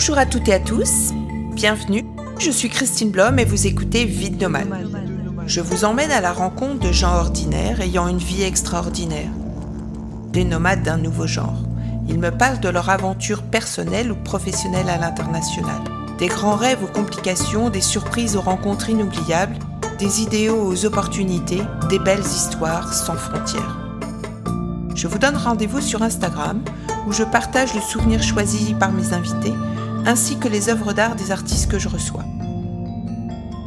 Bonjour à toutes et à tous, bienvenue. Je suis Christine Blom et vous écoutez Vide Nomade. Je vous emmène à la rencontre de gens ordinaires ayant une vie extraordinaire. Des nomades d'un nouveau genre. Ils me parlent de leur aventure personnelle ou professionnelle à l'international. Des grands rêves aux complications, des surprises aux rencontres inoubliables, des idéaux aux opportunités, des belles histoires sans frontières. Je vous donne rendez-vous sur Instagram où je partage le souvenir choisi par mes invités ainsi que les œuvres d'art des artistes que je reçois.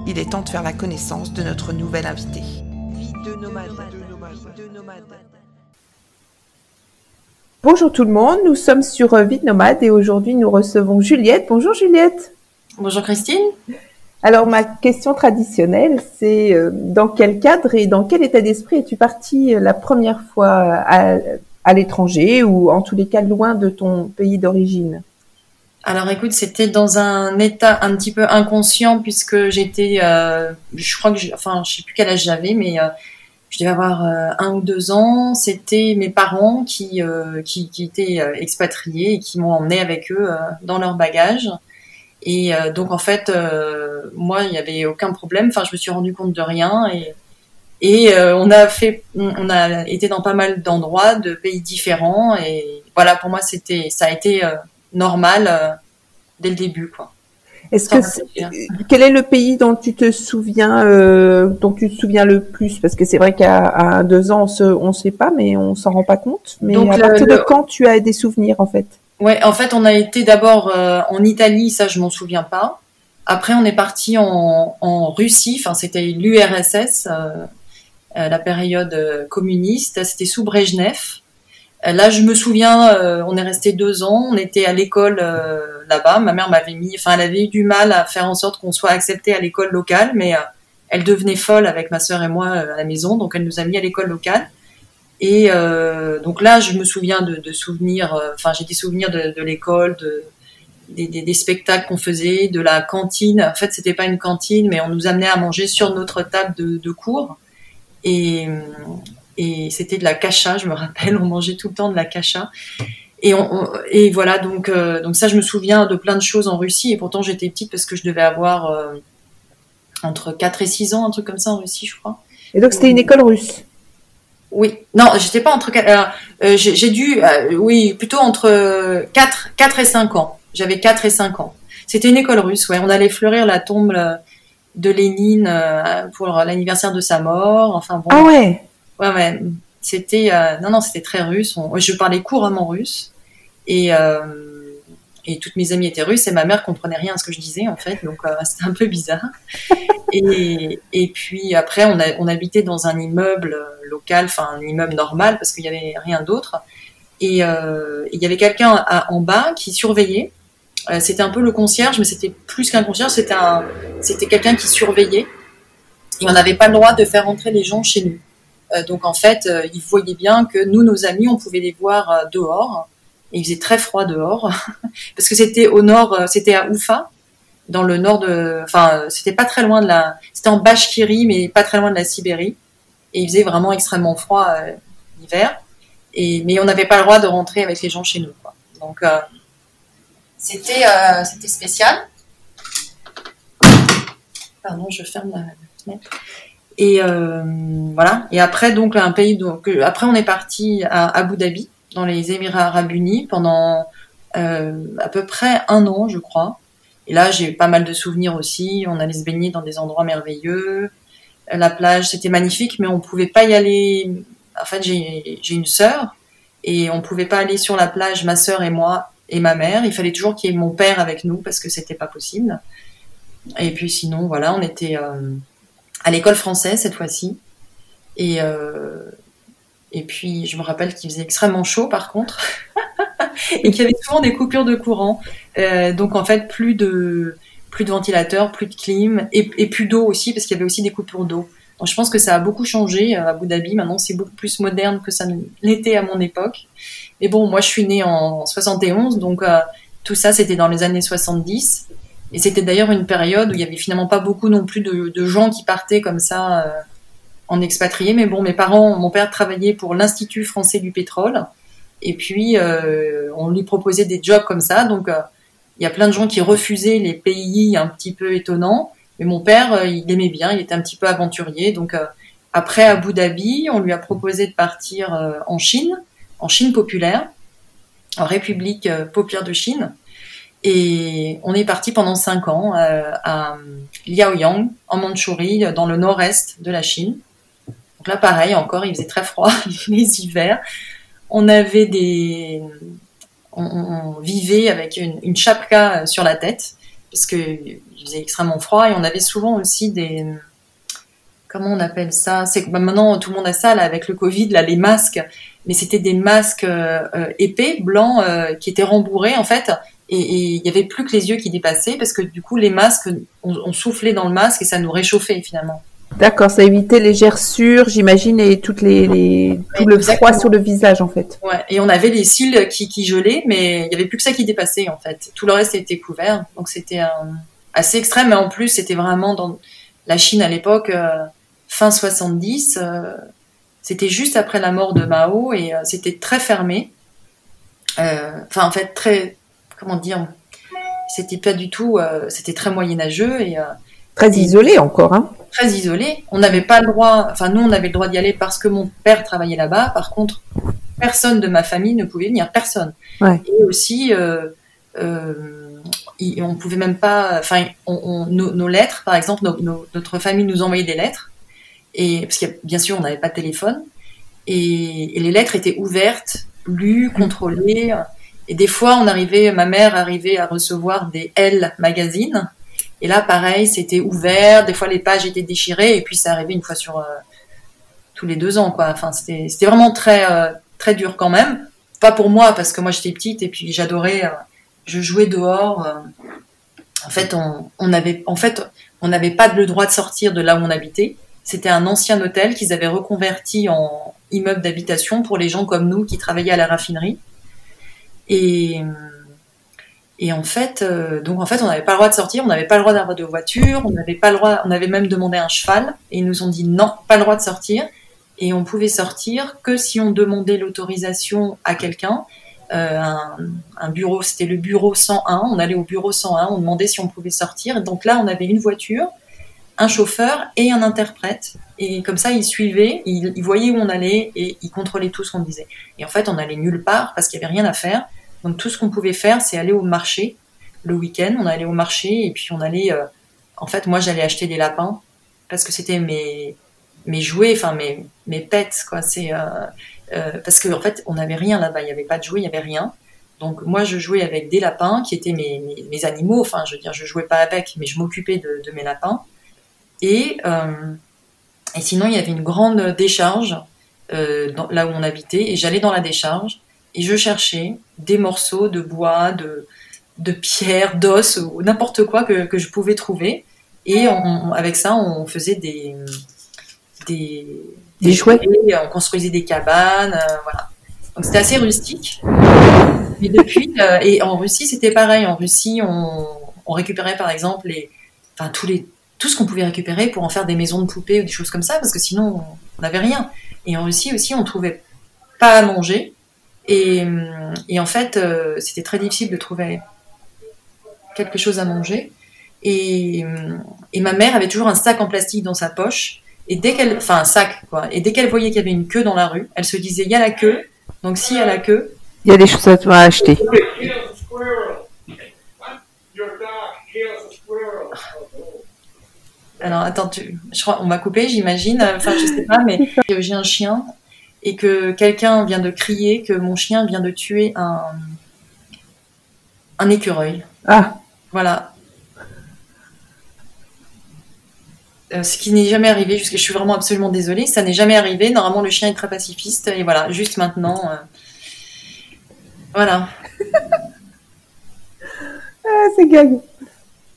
Il est temps de faire la connaissance de notre nouvel invité. Vie de nomade. Bonjour tout le monde, nous sommes sur Vie de nomade et aujourd'hui nous recevons Juliette. Bonjour Juliette. Bonjour Christine. Alors ma question traditionnelle, c'est euh, dans quel cadre et dans quel état d'esprit es-tu partie euh, la première fois à, à l'étranger ou en tous les cas loin de ton pays d'origine? Alors écoute, c'était dans un état un petit peu inconscient puisque j'étais, euh, je crois que, je, enfin, je sais plus quel âge j'avais, mais euh, je devais avoir euh, un ou deux ans. C'était mes parents qui, qui, qui, étaient expatriés et qui m'ont emmené avec eux dans leur bagage. Et donc en fait, moi, il n'y avait aucun problème. Enfin, je me suis rendu compte de rien et et on a fait, on a été dans pas mal d'endroits, de pays différents. Et voilà, pour moi, c'était, ça a été normal euh, dès le début, quoi. Est-ce que quel est le pays dont tu te souviens, euh, dont tu te souviens le plus? Parce que c'est vrai qu'à deux ans, on ne sait pas, mais on s'en rend pas compte. Mais à partir de quand tu as des souvenirs, en fait? Ouais, en fait, on a été d'abord euh, en Italie, ça je m'en souviens pas. Après, on est parti en, en Russie, enfin c'était l'URSS, la période communiste, c'était sous Brejnev. Là, je me souviens, euh, on est resté deux ans, on était à l'école euh, là-bas. Ma mère m'avait mis, enfin, elle avait eu du mal à faire en sorte qu'on soit accepté à l'école locale, mais euh, elle devenait folle avec ma sœur et moi à la maison, donc elle nous a mis à l'école locale. Et donc là, je me souviens de, souvenirs, enfin, j'ai des souvenirs de, l'école, de, des, spectacles qu'on faisait, de la cantine. En fait, c'était pas une cantine, mais on nous amenait à manger sur notre table de, de cours. Et, et c'était de la cacha, je me rappelle, on mangeait tout le temps de la cacha. Et, on, et voilà, donc, euh, donc ça, je me souviens de plein de choses en Russie, et pourtant j'étais petite parce que je devais avoir euh, entre 4 et 6 ans, un truc comme ça en Russie, je crois. Et donc c'était une école russe? Oui, non, j'étais pas entre... Euh, j'ai dû, oui, plutôt entre 4, 4 et 5 ans. J'avais 4 et 5 ans. C'était une école russe, ouais. On allait fleurir la tombe de Lénine pour l'anniversaire de sa mort. Enfin bon. Ah ouais Ouais. C'était euh, non, non, c'était très russe. je parlais couramment russe et euh, et toutes mes amies étaient russes et ma mère comprenait rien à ce que je disais en fait, donc euh, c'était un peu bizarre. et, puis après, on, habitait dans un immeuble local, enfin un immeuble normal parce qu'il y avait rien d'autre. Et il y avait quelqu'un en bas qui surveillait. c'était un peu le concierge, mais c'était plus qu'un concierge, c'était quelqu'un qui surveillait. Et on n'avait pas le droit de faire entrer les gens chez nous. Euh, donc en fait, euh, ils voyaient bien que nous, nos amis, on pouvait les voir euh, dehors. Et il faisait très froid dehors parce que c'était au nord, c'était à Oufa, dans le nord de, enfin, c'était pas très loin de la, c'était en Bashkiri, mais pas très loin de la Sibérie. Et il faisait vraiment extrêmement froid l'hiver. Et mais on n'avait pas le droit de rentrer avec les gens chez nous. Quoi. Donc c'était c'était spécial. Pardon, je ferme la fenêtre. Et euh, voilà. Et après, donc, un pays. Donc, après, on est parti à Abu Dhabi, dans les Émirats Arabes Unis, pendant euh, à peu près un an, je crois. Et là, j'ai pas mal de souvenirs aussi. On allait se baigner dans des endroits merveilleux. La plage, c'était magnifique, mais on pouvait pas y aller. En fait, j'ai une sœur et on pouvait pas aller sur la plage, ma sœur et moi et ma mère. Il fallait toujours qu'il y ait mon père avec nous parce que c'était pas possible. Et puis sinon, voilà, on était euh, à l'école française cette fois-ci. Et, euh, et puis, je me rappelle qu'il faisait extrêmement chaud par contre, et qu'il y avait souvent des coupures de courant. Euh, donc en fait, plus de plus de ventilateurs, plus de clim, et, plus d'eau aussi, parce qu'il y avait aussi des coupures d'eau. Donc je pense que ça a beaucoup changé à Abu Dhabi. Maintenant, c'est beaucoup plus moderne que ça l'était à mon époque. Mais bon, moi, je suis née en 71, donc euh, tout ça, c'était dans les années 70. Et c'était d'ailleurs une période où il y avait finalement pas beaucoup non plus de, gens qui partaient comme ça euh, en expatrié. Mais bon, mes parents, mon père travaillait pour l'Institut français du pétrole. Et puis, euh, on lui proposait des jobs comme ça. Donc, euh, il y a plein de gens qui refusaient les pays un petit peu étonnants. Mais mon père, il aimait bien, il était un petit peu aventurier. Donc après Abu Dhabi, on lui a proposé de partir en Chine, en Chine populaire, en République populaire de Chine. Et on est parti pendant cinq ans euh, à Liaoyang, en Mandchourie, dans le nord-est de la Chine. Donc là, pareil, encore, il faisait très froid les hivers. On avait des, on, vivait avec une, chapka sur la tête parce que il faisait extrêmement froid et on avait souvent aussi des, comment on appelle ça? C'est bah, maintenant tout le monde a ça là avec le Covid, les masques, mais c'était des masques euh, épais, blancs, euh, qui étaient rembourrés en fait et il y avait plus que les yeux qui dépassaient parce que du coup les masques on, soufflait dans le masque et ça nous réchauffait finalement. D'accord, ça évitait les gerçures, j'imagine, et toutes les, tout le froid sur le visage en fait. Ouais, et on avait les cils qui, qui gelaient, mais il y avait plus que ça qui dépassait en fait. Tout le reste était couvert, donc c'était assez extrême. Mais en plus, c'était vraiment dans la Chine à l'époque, euh, fin 70. Euh, c'était juste après la mort de Mao et euh, c'était très fermé. Enfin, en fait, très comment dire, c'était pas du tout, euh, c'était très moyenâgeux et euh, très isolé encore, hein. Très isolé. On n'avait pas le droit, enfin nous on avait le droit d'y aller parce que mon père travaillait là-bas. Par contre, personne de ma famille ne pouvait venir, personne. Et aussi, euh, on pouvait même pas, enfin nos, lettres, par exemple, notre famille nous envoyait des lettres et parce que bien sûr on n'avait pas de téléphone et, et, les lettres étaient ouvertes, lues, contrôlées. Et des fois, on arrivait, ma mère arrivait à recevoir des L magazines. Et là, pareil, c'était ouvert. Des fois, les pages étaient déchirées. Et puis, ça arrivait une fois sur euh, tous les deux ans, quoi. Enfin, c'était, vraiment très, euh, très dur quand même. Pas pour moi, parce que moi, j'étais petite et puis j'adorais. Euh, je jouais dehors. en fait, on avait, en fait, on n'avait pas le droit de sortir de là où on habitait. C'était un ancien hôtel qu'ils avaient reconverti en immeuble d'habitation pour les gens comme nous qui travaillaient à la raffinerie. Et, en fait, euh, donc en fait, on n'avait pas le droit de sortir, on n'avait pas le droit d'avoir de voiture, on n'avait pas le droit, on avait même demandé un cheval, et ils nous ont dit non, pas le droit de sortir. Et on pouvait sortir que si on demandait l'autorisation à quelqu'un. Euh, un, un, bureau, c'était le bureau 101. On allait au bureau 101, on demandait si on pouvait sortir. Donc là, on avait une voiture, un chauffeur et un interprète. Et comme ça, il suivait, il, il voyait où on allait et il contrôlait tout ce qu'on disait. Et en fait, on allait nulle part parce qu'il n'y avait rien à faire. Donc tout ce qu'on pouvait faire, c'est aller au marché le week-end. On allait au marché et puis on allait. Euh, en fait, moi, j'allais acheter des lapins parce que c'était mes mes jouets, enfin mes mes pets, quoi. C'est euh, euh, parce qu'en en fait, on n'avait rien là-bas. Il n'y avait pas de jouets, il n'y avait rien. Donc moi, je jouais avec des lapins qui étaient mes, mes, animaux. Enfin, je veux dire, je jouais pas avec, mais je m'occupais de, mes lapins. Et, euh, et sinon, il y avait une grande décharge euh, dans, là où on habitait, et j'allais dans la décharge et je cherchais des morceaux de bois, de, de pierre, d'os ou n'importe quoi que, que, je pouvais trouver. Et on, avec ça, on faisait des, des, des, jouets. On construisait des cabanes, euh, voilà. Donc c'était assez rustique. Mais depuis, euh, et en Russie, c'était pareil. En Russie, on, on récupérait par exemple les, enfin tous les, tout ce qu'on pouvait récupérer pour en faire des maisons de poupées ou des choses comme ça, parce que sinon on n'avait rien. Et en Russie aussi, on trouvait pas à manger. Et, et en fait, euh, c'était très difficile de trouver quelque chose à manger. Et, et, ma mère avait toujours un sac en plastique dans sa poche. Et dès qu'elle, enfin un sac quoi. Et dès qu'elle voyait qu'il y avait une queue dans la rue, elle se disait il y a la queue. Donc s'il y a la queue, il y a des choses à acheter. Alors attends, tu, je crois, on m'a coupé, j'imagine. Enfin, je sais pas, mais j'ai un chien et que quelqu'un vient de crier que mon chien vient de tuer un un écureuil. Ah. Voilà. Euh, ce qui n'est jamais arrivé, jusqu'à je suis vraiment absolument désolée, ça n'est jamais arrivé. Normalement, le chien est très pacifiste et voilà, juste maintenant, euh, voilà. ah, c'est gag.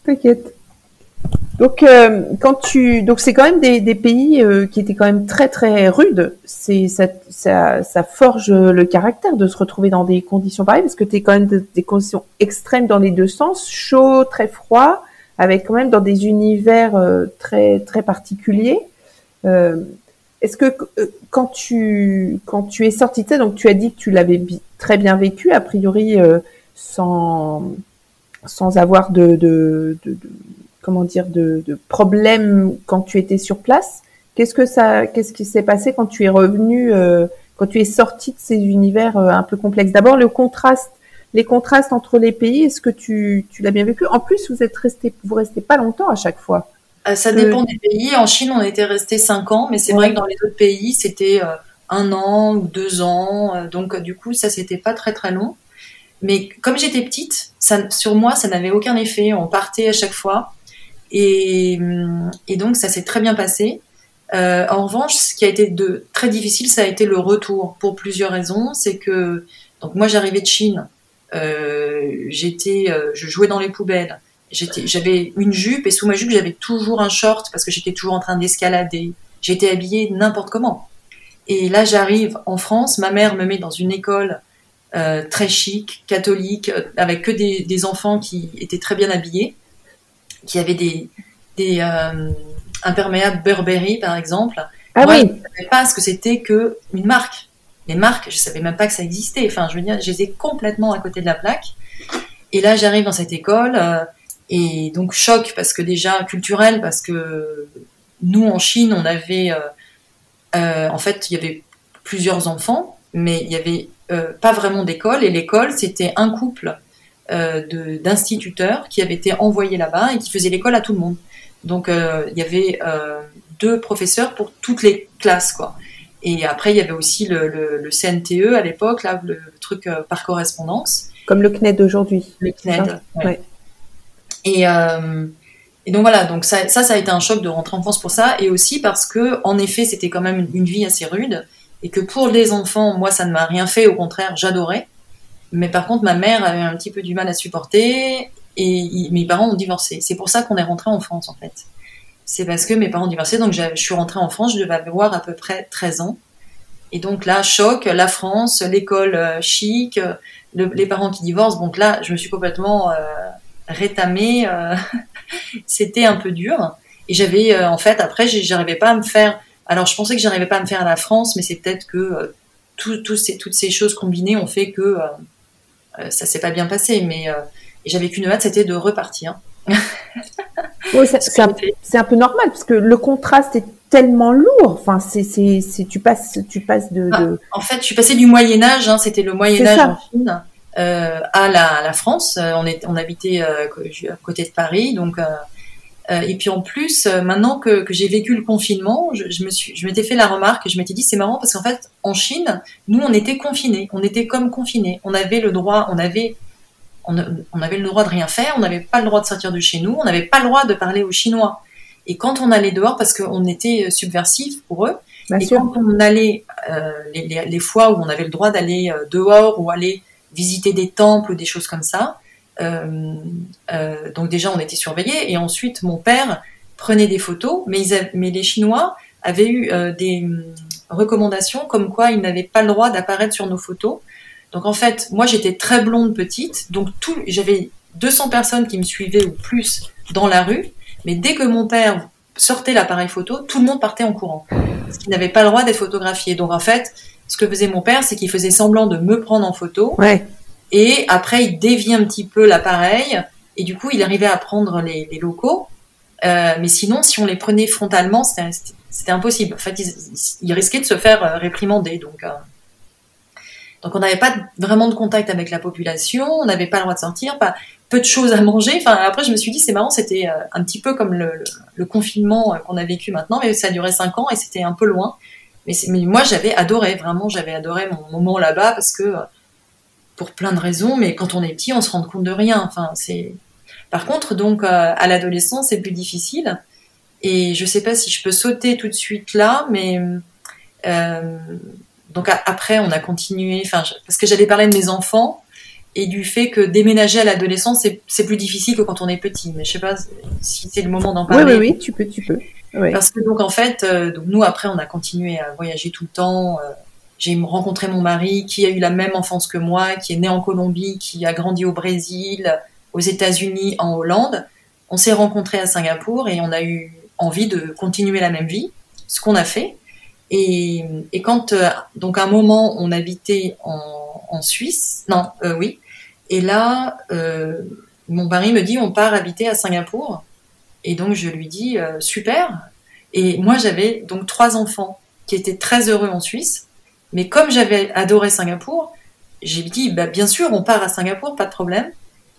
T'inquiète. Donc, euh, quand tu, donc c'est quand même des, des pays euh, qui étaient quand même très très rudes. C'est ça, ça, ça, forge le caractère de se retrouver dans des conditions pareilles parce que tu es quand même des conditions extrêmes dans les deux sens, chaud, très froid, avec quand même dans des univers euh, très très particuliers. Est-ce que quand tu quand tu es sorti de ça, donc tu as dit que tu l'avais très bien vécu a priori sans sans avoir de, de, de, comment dire de, de problèmes quand tu étais sur place. Qu'est-ce que ça, qu'est-ce qui s'est passé quand tu es revenu, euh, quand tu es sorti de ces univers euh, un peu complexes? D'abord le contraste, les contrastes entre les pays. Est-ce que tu, tu l'as bien vécu? En plus, vous êtes resté, vous restez pas longtemps à chaque fois. ça dépend des pays. En Chine, on était resté cinq ans, mais c'est vrai que dans les autres pays, c'était un an ou deux ans. donc du coup, ça c'était pas très très long. Mais comme j'étais petite, ça, sur moi, ça n'avait aucun effet. On partait à chaque fois. Et, donc, ça s'est très bien passé. Euh, en revanche, ce qui a été très difficile, ça a été le retour pour plusieurs raisons. C'est que, donc moi, j'arrivais de Chine. Euh, j'étais, euh, je jouais dans les poubelles. J'avais une jupe et sous ma jupe, j'avais toujours un short parce que j'étais toujours en train d'escalader. J'étais habillée n'importe comment. Et là, j'arrive en France. Ma mère me met dans une école très chic, catholique, avec que des, enfants qui étaient très bien habillés, qui avaient des, des euh, imperméables Burberry par exemple. Ah Moi, oui. je ne savais pas ce que c'était que une marque. Les marques, je savais même pas que ça existait. Enfin, je veux dire, j'étais complètement à côté de la plaque. Et là, j'arrive dans cette école et donc choc parce que déjà culturel parce que nous en Chine, on avait en fait, il y avait plusieurs enfants, mais il y avait euh, pas vraiment d'école. Et l'école, c'était un couple euh, d'instituteurs qui avaient été envoyés là-bas et qui faisaient l'école à tout le monde. Donc euh, il y avait deux professeurs pour toutes les classes, quoi. Et après, il y avait aussi le, le, le CNTE à l'époque, là, le, truc par correspondance. Comme le CNED d'aujourd'hui. Le CNED. Ouais. Et, euh, et, donc voilà, donc ça, ça, ça a été un choc de rentrer en France pour ça, et aussi parce que, en effet, c'était quand même une, une vie assez rude et que pour les enfants, moi, ça ne m'a rien fait, au contraire, j'adorais. Mais par contre, ma mère avait un petit peu du mal à supporter et mes parents ont divorcé. C'est pour ça qu'on est rentré en France, en fait. C'est parce que mes parents ont divorcé, donc je suis rentrée en France, je devais avoir à peu près 13 ans. Et donc là, choc, la France, l'école euh, chic, les parents qui divorcent. Donc là, je me suis complètement euh, rétamée. Euh, C'était un peu dur. Et j'avais, euh, en fait, après, j'arrivais pas à me faire alors, je pensais que j'arrivais pas à me faire à la France, mais c'est peut-être que euh, tout, ces, toutes ces choses combinées ont fait que euh, euh, ça s'est pas bien passé. Mais j'avais qu'une hâte, c'était de repartir. oui, c'est un, un, peu normal parce que le contraste est tellement lourd. Enfin, c'est, tu passes, tu passes de, ah, de... En fait, je suis passée du Moyen Âge. Hein, c'était le Moyen Âge en Chine. Euh, à la, la, France. On, est, on habitait euh, à côté de Paris, donc euh, et puis en plus, euh, maintenant que, que j'ai vécu le confinement, je, je me suis, je m'étais fait la remarque, je m'étais dit c'est marrant parce qu'en fait, en Chine, nous on était confinés, on était comme confinés, on avait le droit, on avait, on, on avait le droit de rien faire, on n'avait pas le droit de sortir de chez nous, on n'avait pas le droit de parler aux Chinois. Et quand on allait dehors, parce qu'on était subversif pour eux, Bien et sûr. quand on allait euh, les, les, les, fois où on avait le droit d'aller euh, dehors ou aller visiter des temples ou des choses comme ça, euh, euh, donc déjà, on était surveillés. Et ensuite, mon père prenait des photos, mais, les Chinois avaient eu euh, des hum, recommandations comme quoi ils n'avaient pas le droit d'apparaître sur nos photos. Donc en fait, moi j'étais très blonde petite, donc tout, j'avais 200 personnes qui me suivaient ou plus dans la rue, mais dès que mon père sortait l'appareil photo, tout le monde partait en courant, parce qu'il n'avait pas le droit d'être photographié. Donc en fait, ce que faisait mon père, c'est qu'il faisait semblant de me prendre en photo. Et après, il dévie un petit peu l'appareil. Et du coup, il arrivait à prendre les, locaux. Euh, mais sinon, si on les prenait frontalement, c'était impossible. En fait, ils, ils, risquaient de se faire euh, réprimander. Donc, euh... donc on n'avait pas vraiment de contact avec la population. On n'avait pas le droit de sortir. Pas peu de choses à manger. Enfin, après, je me suis dit, c'est marrant. C'était un petit peu comme le, confinement qu'on a vécu maintenant, mais ça duré cinq ans et c'était un peu loin. Mais, mais moi, j'avais adoré. Vraiment, j'avais adoré mon moment là-bas parce que pour plein de raisons, mais quand on est petit, on se rend compte de rien. Enfin, c'est. Par contre, donc euh, à l'adolescence, c'est plus difficile. Et je sais pas si je peux sauter tout de suite là, mais euh, donc a, après, on a continué. Enfin, parce que j'allais parler de mes enfants et du fait que déménager à l'adolescence, c'est plus difficile que quand on est petit. Mais je sais pas si c'est le moment d'en parler. Oui, oui, oui, tu peux, tu peux. Oui. Parce que donc en fait, euh, donc nous après, on a continué à voyager tout le temps. Euh, j'ai rencontré mon mari qui a eu la même enfance que moi, qui est né en Colombie, qui a grandi au Brésil, aux États-Unis, en Hollande. On s'est rencontrés à Singapour et on a eu envie de continuer la même vie, ce qu'on a fait. Et, quand euh, donc à un moment on habitait en, en Suisse, non, euh, oui, et là euh, mon mari me dit on part habiter à Singapour. Et donc je lui dis euh, super. Et moi j'avais donc trois enfants qui étaient très heureux en Suisse. Mais comme j'avais adoré Singapour, j'ai dit bah, bien sûr on part à Singapour, pas de problème.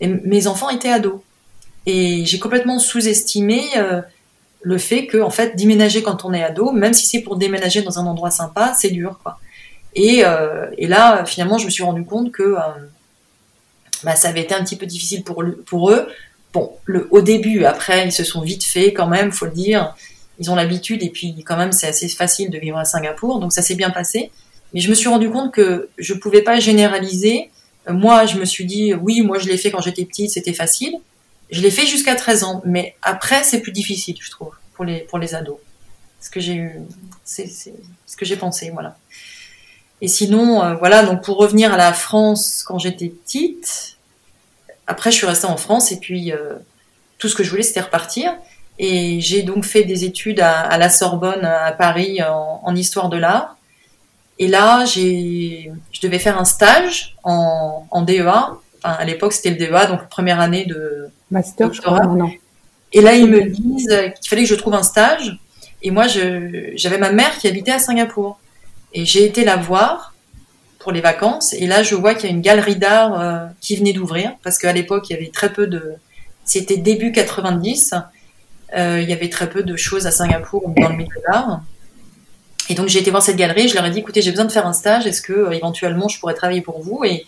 Et mes enfants étaient ados. Et j'ai complètement sous-estimé euh, le fait que en fait déménager quand on est ado, même si c'est pour déménager dans un endroit sympa, c'est dur quoi. Et, euh, et, là finalement je me suis rendu compte que euh, bah, ça avait été un petit peu difficile pour, pour eux. Bon, le, au début, après, ils se sont vite fait quand même, faut le dire. Ils ont l'habitude et puis quand même, c'est assez facile de vivre à Singapour, donc ça s'est bien passé. Mais je me suis rendu compte que je pouvais pas généraliser. Moi, je me suis dit, oui, moi je l'ai fait quand j'étais petite, c'était facile. Je l'ai fait jusqu'à 13 ans, mais après, c'est plus difficile, je trouve, pour les, pour les ados. Ce que j'ai eu, c'est ce que j'ai pensé, voilà. Et sinon, euh, voilà, donc pour revenir à la France quand j'étais petite, après je suis restée en France et puis euh, tout ce que je voulais c'était repartir. Et j'ai donc fait des études à, la Sorbonne à Paris en histoire de l'art. Et là, j'ai, je devais faire un stage en, en DEA. Enfin, à l'époque, c'était le DEA, donc première année de master. Doctorat. Je crois, non. Et là, ils me disent qu'il fallait que je trouve un stage. Et moi, je, j'avais ma mère qui habitait à Singapour. Et j'ai été la voir pour les vacances. Et là, je vois qu'il y a une galerie d'art euh, qui venait d'ouvrir. Parce qu'à l'époque, il y avait très peu de... C'était début 90. Euh, il y avait très peu de choses à Singapour dans le milieu d'art. Et donc, j'ai été voir cette galerie. Je leur ai dit, écoutez, j'ai besoin de faire un stage. Est-ce que euh, éventuellement, je pourrais travailler pour vous? Et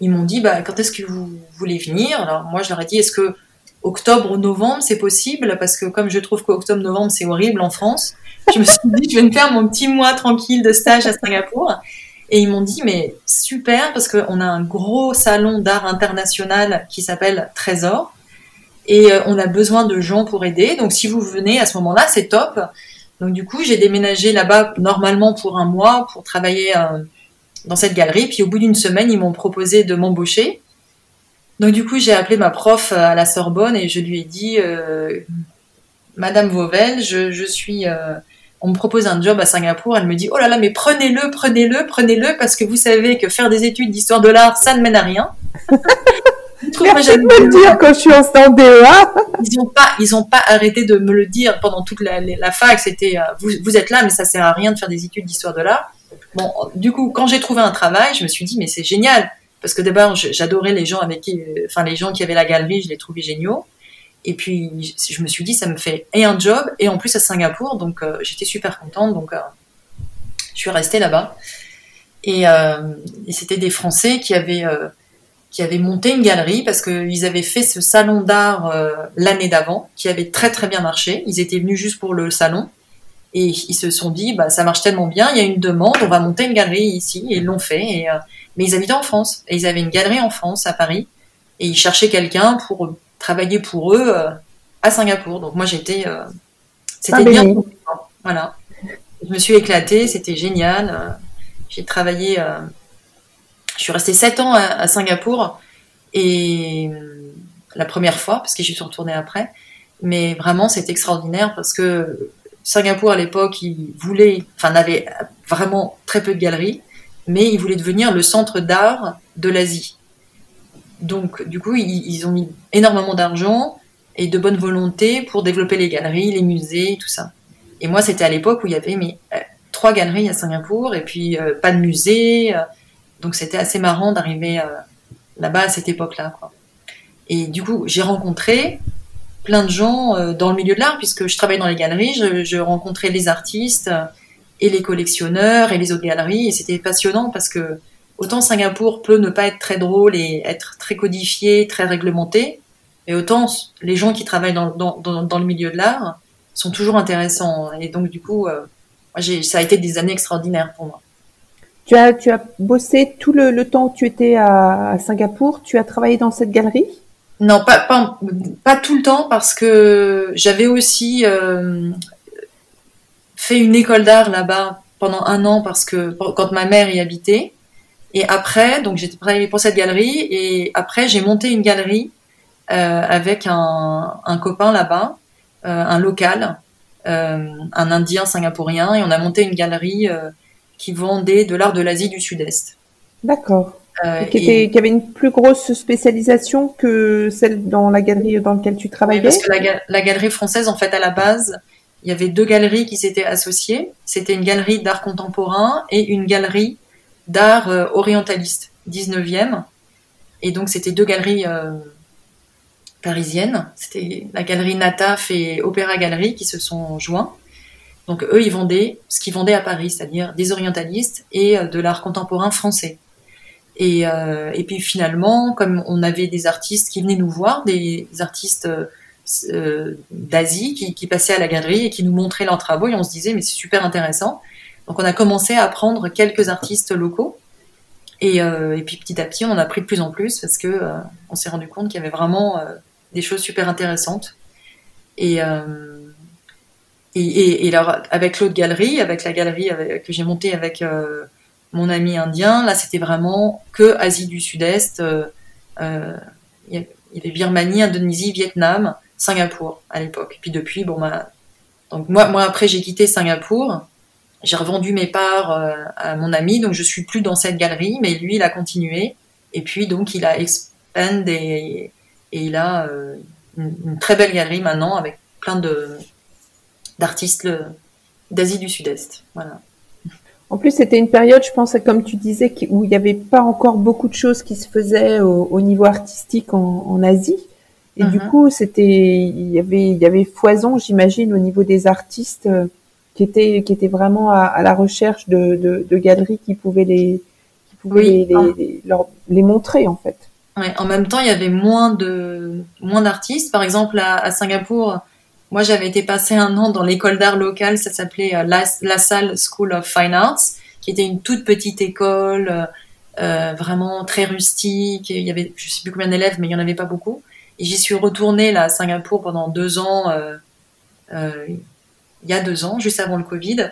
ils m'ont dit, bah, quand est-ce que vous voulez venir? Alors, moi, je leur ai dit, est-ce que octobre ou novembre, c'est possible? Parce que comme je trouve qu'octobre-novembre, c'est horrible en France, je me suis dit, je vais me faire mon petit mois tranquille de stage à Singapour. Et ils m'ont dit, mais super, parce qu'on a un gros salon d'art international qui s'appelle Trésor. Et euh, on a besoin de gens pour aider. Donc si vous venez à ce moment-là, c'est top. Donc du coup, j'ai déménagé là-bas normalement pour un mois pour travailler euh, dans cette galerie. Puis au bout d'une semaine, ils m'ont proposé de m'embaucher. Donc du coup, j'ai appelé ma prof à la Sorbonne et je lui ai dit, euh, Madame Vauvel, je suis on me propose un job à Singapour, elle me dit oh là là mais prenez-le, prenez-le, prenez-le parce que vous savez que faire des études d'histoire de l'art ça ne mène à rien. Merci de me le dire quand je suis en stand DEA. Ils n'ont pas, ils ont pas arrêté de me le dire pendant toute la, la fac. C'était euh, vous, vous êtes là mais ça sert à rien de faire des études d'histoire de l'art. Bon, du coup quand j'ai trouvé un travail, je me suis dit mais c'est génial parce que d'abord j'adorais les gens avec qui, euh, enfin les gens qui avaient la galerie, je les trouvais géniaux. Et puis, je me suis dit, ça me fait et un job, et en plus à Singapour, donc euh, j'étais super contente, donc euh, je suis restée là-bas. Et, euh, et c'était des Français qui avaient, euh, qui avaient monté une galerie, parce qu'ils avaient fait ce salon d'art euh, l'année d'avant, qui avait très très bien marché. Ils étaient venus juste pour le salon, et ils se sont dit, bah, ça marche tellement bien, il y a une demande, on va monter une galerie ici, et ils l'ont fait. Et, mais ils habitaient en France, et ils avaient une galerie en France, à Paris, et ils cherchaient quelqu'un pour travailler pour eux euh, à Singapour. Donc moi j'étais, euh, c'était bien. Voilà. Je me suis éclatée, c'était génial. Euh, j'ai travaillé, je suis restée sept ans à, Singapour et la première fois parce que je suis retournée après. Mais vraiment c'est extraordinaire parce que Singapour à l'époque, il voulait, enfin n'avait vraiment très peu de galeries, mais il voulait devenir le centre d'art de l'Asie. Donc, du coup, ils, ont mis énormément d'argent et de bonne volonté pour développer les galeries, les musées, tout ça. Et moi, c'était à l'époque où il y avait mais, euh, trois galeries à Singapour et puis euh, pas de musée. Euh. Donc, c'était assez marrant d'arriver là-bas à cette époque-là. Et du coup, j'ai rencontré plein de gens dans le milieu de l'art, puisque je travaillais dans les galeries, je, je rencontrais les artistes et les collectionneurs et les autres galeries, et c'était passionnant parce que autant Singapour peut ne pas être très drôle et être très codifié, très réglementé, et autant les gens qui travaillent dans, le milieu de l'art sont toujours intéressants. Et donc, du coup, euh, ça a été des années extraordinaires pour moi. Tu as, tu as bossé tout le, temps où tu étais à, Singapour, tu as travaillé dans cette galerie? Non, pas, pas, pas, tout le temps, parce que j'avais aussi euh, fait une école d'art là-bas pendant un an, parce que quand ma mère y habitait. Et après, donc j'ai travaillé pour cette galerie et après j'ai monté une galerie euh, avec un, copain là-bas, euh, un local, un Indien singapourien, et on a monté une galerie qui vendait de l'art de l'Asie du Sud-Est. D'accord. Euh, qui, était, qui avait une plus grosse spécialisation que celle dans la galerie dans laquelle tu travaillais. parce que la, la, galerie française, en fait, à la base, il y avait deux galeries qui s'étaient associées. C'était une galerie d'art contemporain et une galerie d'art euh, orientaliste, 19e. Et donc, c'était deux galeries euh, parisiennes. C'était la galerie Nataf et Opéra Galerie qui se sont joints. Donc, eux, ils vendaient ce qu'ils vendaient à Paris, c'est-à-dire des orientalistes et de l'art contemporain français. Et, euh, et puis finalement, comme on avait des artistes qui venaient nous voir, des artistes euh, d'Asie qui, qui, passaient à la galerie et qui nous montraient leurs travaux, et on se disait mais c'est super intéressant. Donc on a commencé à prendre quelques artistes locaux. Et, euh, et puis petit à petit, on a pris de plus en plus parce que euh, on s'est rendu compte qu'il y avait vraiment euh, des choses super intéressantes. Et, euh, et, et, et avec l'autre galerie, avec la galerie avec, que j'ai montée avec mon ami indien, là c'était vraiment que Asie du Sud-Est. Euh, euh, il y avait Birmanie, Indonésie, Vietnam, Singapour à l'époque. Puis depuis, bon bah, donc moi, moi après j'ai quitté Singapour, j'ai revendu mes parts euh, à mon ami, donc je suis plus dans cette galerie, mais lui il a continué. Et puis donc il a expandé et, et il a euh, une, une, très belle galerie maintenant avec plein de d'artistes d'Asie du Sud-Est. Voilà. En plus, c'était une période, je pense, comme tu disais, où il n'y avait pas encore beaucoup de choses qui se faisaient au, au niveau artistique en, en Asie. Et du coup, c'était, il y avait, il y avait foison, j'imagine, au niveau des artistes euh, qui étaient, qui étaient vraiment à, à la recherche de, de, de, galeries qui pouvaient les, qui pouvaient oui. les, les, les, leur, les, montrer en fait. Ouais, en même temps, il y avait moins de, moins d'artistes. Par exemple, à, à Singapour, moi, j'avais été passer un an dans l'école d'art locale, ça s'appelait euh, La, Salle School of Fine Arts, qui était une toute petite école, euh, euh, vraiment très rustique. Il y avait, je sais plus combien d'élèves, mais il y en avait pas beaucoup. Et j'y suis retournée là à Singapour pendant deux ans, il y a deux ans, juste avant le Covid.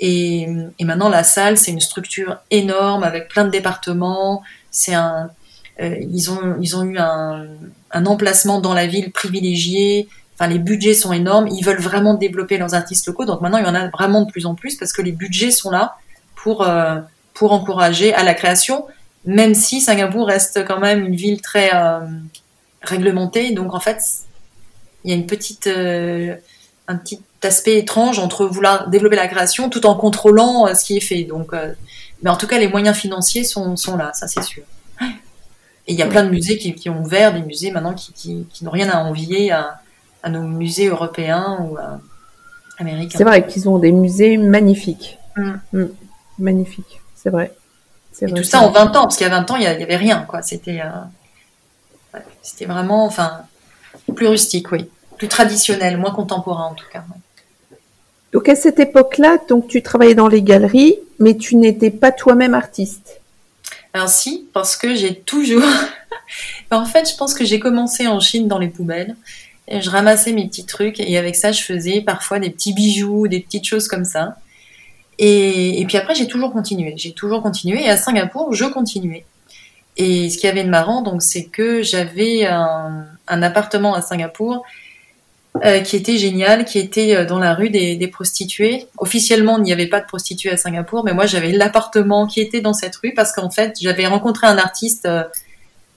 Et, maintenant, la salle, c'est une structure énorme avec plein de départements. C'est un, ils ont, ils ont eu un emplacement dans la ville privilégié Enfin, les budgets sont énormes. Ils veulent vraiment développer leurs artistes locaux. Donc maintenant, il y en a vraiment de plus en plus parce que les budgets sont là pour euh, pour encourager à la création, même si Singapour reste quand même une ville très euh, réglementée. Donc en fait, il y a une petite euh, un petit aspect étrange entre vouloir développer la création tout en contrôlant ce qui est fait. Donc, mais en tout cas, les moyens financiers sont sont là, ça c'est sûr. Et il y a plein de musées qui, qui ont ouvert, des musées maintenant qui, qui, qui n'ont rien à envier à à nos musées européens ou américains. C'est vrai qu'ils ont des musées magnifiques. Mm. Mm. Magnifiques, c'est vrai. Et vrai, tout ça en 20 ans, parce qu'il y a 20 ans, il n'y avait rien, quoi. C'était, euh, c'était vraiment, enfin, plus rustique, oui. Plus traditionnel, moins contemporain, en tout cas. Ouais. Donc, à cette époque-là, donc, tu travaillais dans les galeries, mais tu n'étais pas toi-même artiste. Alors, si, parce que j'ai toujours, en fait, je pense que j'ai commencé en Chine dans les poubelles je ramassais mes petits trucs et avec ça, je faisais parfois des petits bijoux, des petites choses comme ça. Et, puis après, j'ai toujours continué. J'ai toujours continué. Et à Singapour, je continuais. Et ce qui avait de marrant, donc, c'est que j'avais un, appartement à Singapour euh, qui était génial, qui était euh, dans la rue des, des prostituées. Officiellement, il n'y avait pas de prostituées à Singapour, mais moi, j'avais l'appartement qui était dans cette rue parce qu'en fait, j'avais rencontré un artiste. Euh,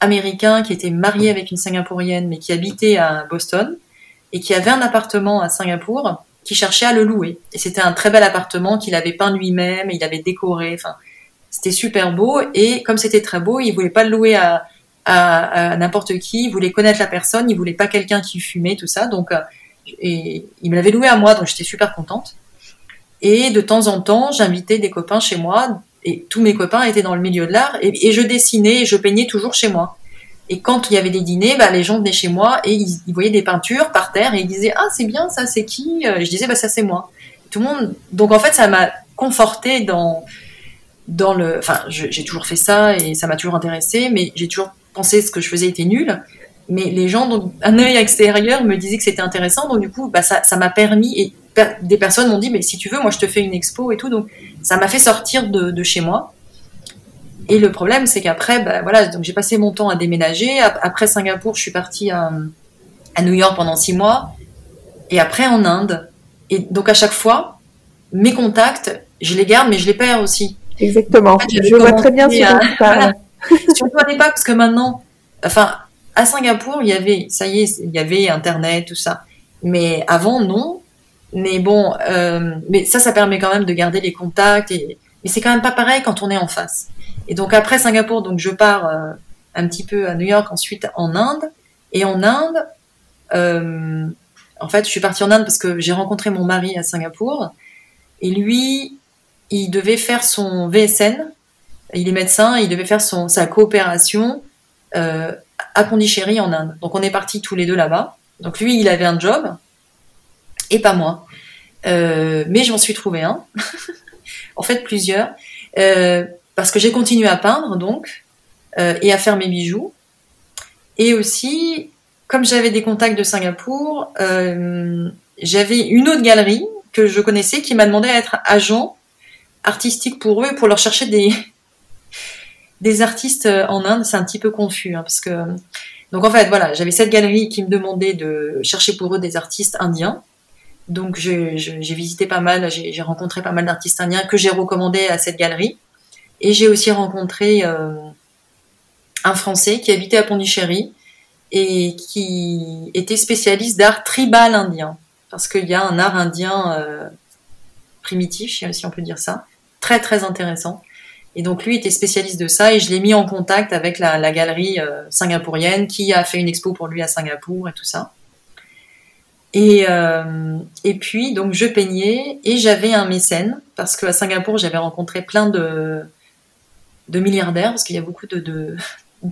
américain qui était marié avec une Singapourienne mais qui habitait à Boston et qui avait un appartement à Singapour qui cherchait à le louer. Et c'était un très bel appartement qu'il avait peint lui-même et il avait décoré. Enfin, c'était super beau. Et comme c'était très beau, il voulait pas le louer à, à, n'importe qui. Il voulait connaître la personne. Il voulait pas quelqu'un qui fumait, tout ça. Donc, euh, et il me l'avait loué à moi, donc j'étais super contente. Et de temps en temps, j'invitais des copains chez moi et tous mes copains étaient dans le milieu de l'art et, je dessinais et je peignais toujours chez moi. Et quand il y avait des dîners, bah, les gens venaient chez moi et ils, voyaient des peintures par terre et ils disaient ah c'est bien ça c'est qui? Et Je disais bah ça c'est moi. Tout le monde donc en fait ça m'a conforté dans dans le enfin j'ai toujours fait ça et ça m'a toujours intéressé mais j'ai toujours pensé que ce que je faisais était nul. Mais les gens, donc, un œil extérieur me disaient que c'était intéressant, donc du coup, bah, ça, m'a permis, des personnes m'ont dit, mais si tu veux, moi je te fais une expo et tout, donc ça m'a fait sortir de, de, chez moi. Et le problème, c'est qu'après, bah, voilà, donc j'ai passé mon temps à déménager. Après Singapour, je suis partie à, à New York pendant six mois, et après en Inde. Et donc à chaque fois, mes contacts, je les garde, mais je les perds aussi. Exactement. En fait, je vois très bien ce dont tu parles. Surtout à l'époque, parce que maintenant, enfin, à Singapour, il y avait, ça y est, il y avait Internet, tout ça. Mais avant, non. Mais bon, euh, mais ça, ça permet quand même de garder les contacts. Et, mais c'est quand même pas pareil quand on est en face. Et donc après Singapour, donc je pars euh, un petit peu à New York, ensuite en Inde. Et en Inde, euh, en fait, je suis partie en Inde parce que j'ai rencontré mon mari à Singapour. Et lui, il devait faire son VSN. Il est médecin, il devait faire son, sa coopération à Pondichéry en Inde. Donc on est partis tous les deux là-bas. Donc lui, il avait un job et pas moi. Euh, mais je m'en suis trouvé un. en fait, plusieurs. Euh, parce que j'ai continué à peindre donc euh, et à faire mes bijoux. Et aussi, comme j'avais des contacts de Singapour, j'avais une autre galerie que je connaissais qui m'a demandé à être agent artistique pour eux pour leur chercher des des artistes en Inde. C'est un petit peu confus hein, parce que donc en fait voilà, j'avais cette galerie qui me demandait de chercher pour eux des artistes indiens. Donc j'ai visité pas mal, j'ai rencontré pas mal d'artistes indiens que j'ai recommandés à cette galerie. Et j'ai aussi rencontré euh, un Français qui habitait à Pondichéry et qui était spécialiste d'art tribal indien. Parce qu'il y a un art indien euh, primitif, si on peut dire ça, très très intéressant. Et donc lui était spécialiste de ça et je l'ai mis en contact avec la, galerie euh, singapourienne qui a fait une expo pour lui à Singapour et tout ça. Et, euh, et puis donc je peignais et j'avais un mécène parce qu'à Singapour j'avais rencontré plein de de milliardaires, parce qu'il y a beaucoup de,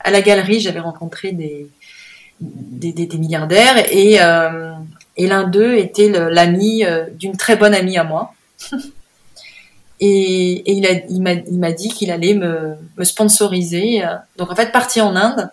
à la galerie, j'avais rencontré des, des, des, milliardaires et, euh, et l'un d'eux était l'ami euh, d'une très bonne amie à moi. et, et il, m'a, il dit qu'il allait me, sponsoriser. Donc en fait, parti en Inde,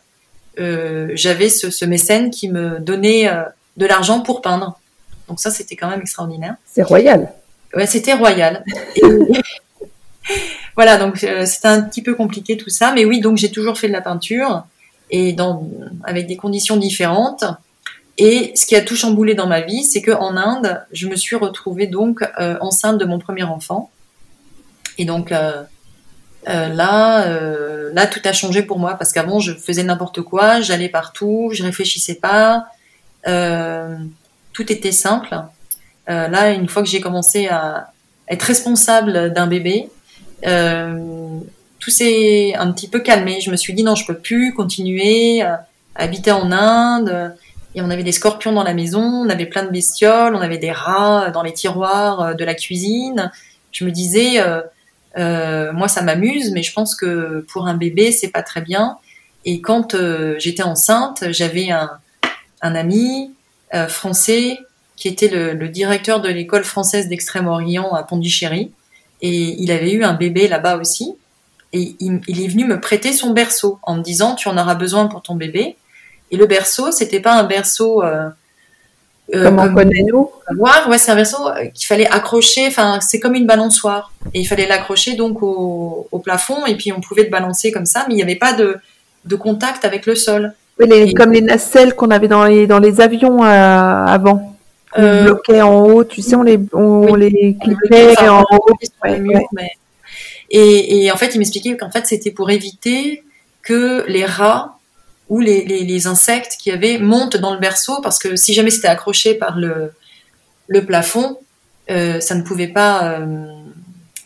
j'avais ce, ce, mécène qui me donnait de l'argent pour peindre. Donc ça, c'était quand même extraordinaire. C'est royal. Ouais, c'était royal. Et, voilà, donc euh, c'était un petit peu compliqué tout ça, mais oui, donc j'ai toujours fait de la peinture et dans avec des conditions différentes. Et ce qui a tout chamboulé dans ma vie, c'est que en Inde, je me suis retrouvée donc euh, enceinte de mon premier enfant. Et donc euh, euh là, euh, là, tout a changé pour moi parce qu'avant, je faisais n'importe quoi, j'allais partout, je réfléchissais pas, tout était simple. là, une fois que j'ai commencé à être responsable d'un bébé, euh, tout s'est un petit peu calmé. Je me suis dit non, je peux plus continuer à habiter en Inde. Et on avait des scorpions dans la maison, on avait plein de bestioles, on avait des rats dans les tiroirs euh, de la cuisine. Je me disais, euh, euh, moi ça m'amuse, mais je pense que pour un bébé c'est pas très bien. Et quand euh, j'étais enceinte, j'avais un, un, ami euh, français qui était le, le directeur de l'école française d'Extrême-Orient à Pondichéry, et il avait eu un bébé là-bas aussi. Et il, il, est venu me prêter son berceau en me disant tu en auras besoin pour ton bébé. Et le berceau, c'était pas un berceau. Euh, euh, comme on connaît nous. Voir, ouais, c'est un berceau qu'il fallait accrocher. Enfin, c'est comme une balançoire. Et il fallait l'accrocher donc au, au, plafond et puis on pouvait le balancer comme ça, mais il n'y avait pas de, de contact avec le sol. Oui, les, et, comme les nacelles qu'on avait dans les dans les avions euh, avant on euh, bloquait en haut, tu sais, on les, on oui, les cliquait en haut. Ouais, ouais. Mais... Et, et, en fait, il m'expliquait qu'en fait, c'était pour éviter que les rats ou les, les, les, insectes qui avaient montent dans le berceau, parce que si jamais c'était accroché par le, le plafond, euh, ça ne pouvait pas.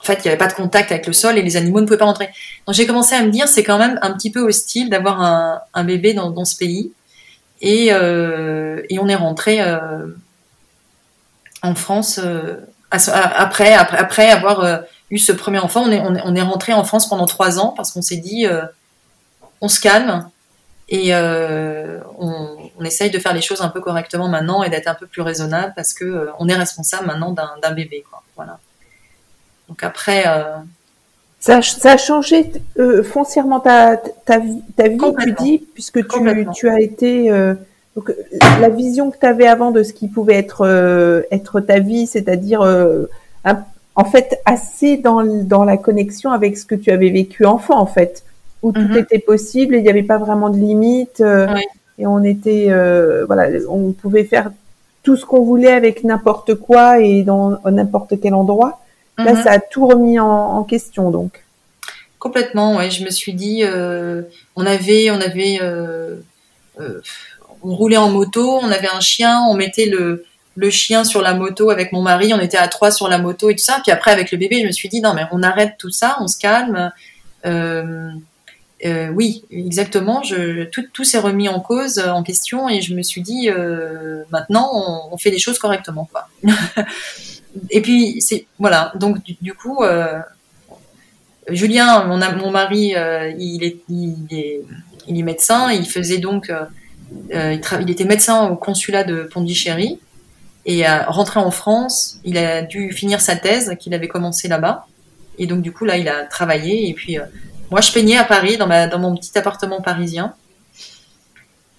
En fait, il n'y avait pas de contact avec le sol et les animaux ne pouvaient pas rentrer. Donc j'ai commencé à me dire, c'est quand même un petit peu hostile d'avoir un, bébé dans, ce pays. Et, euh, on est rentré euh, en France euh, après, avoir eu ce premier enfant. On est, rentré en France pendant trois ans parce qu'on s'est dit on se calme et on, essaye de faire les choses un peu correctement maintenant et d'être un peu plus raisonnable parce que on est responsable maintenant d'un bébé. Voilà. Donc après. Ça, ça, a changé euh, foncièrement ta, ta, ta vie, tu dis, puisque tu, tu as été euh, donc la vision que tu avais avant de ce qui pouvait être euh, être ta vie, c'est-à-dire euh, en fait assez dans dans la connexion avec ce que tu avais vécu enfant en fait, où tout mm-hmm. était possible et il n'y avait pas vraiment de limite euh, et on était euh, voilà, on pouvait faire tout ce qu'on voulait avec n'importe quoi et dans n'importe quel endroit. Là, ça a tout remis en, en question donc. complètement. Ouais, je me suis dit, euh, on avait, on avait, euh, euh, on roulait en moto, on avait un chien, on mettait le le chien sur la moto avec mon mari, on était à trois sur la moto et tout ça. Puis après avec le bébé, je me suis dit non mais on arrête tout ça, on se calme. Oui, exactement. Je, tout, tout s'est remis en cause, en question, et je me suis dit maintenant on, on, fait les choses correctement, quoi. et puis c'est voilà. Donc du, coup, euh, Julien, mon, mon mari, euh, il est, il, est, il est médecin. Il faisait donc, euh, il, il, était médecin au consulat de Pondichéry. Et rentré en France, il a dû finir sa thèse qu'il avait commencé là-bas. Et donc du coup là, il a travaillé. Et puis moi, je peignais à Paris, dans, ma, dans mon petit appartement parisien.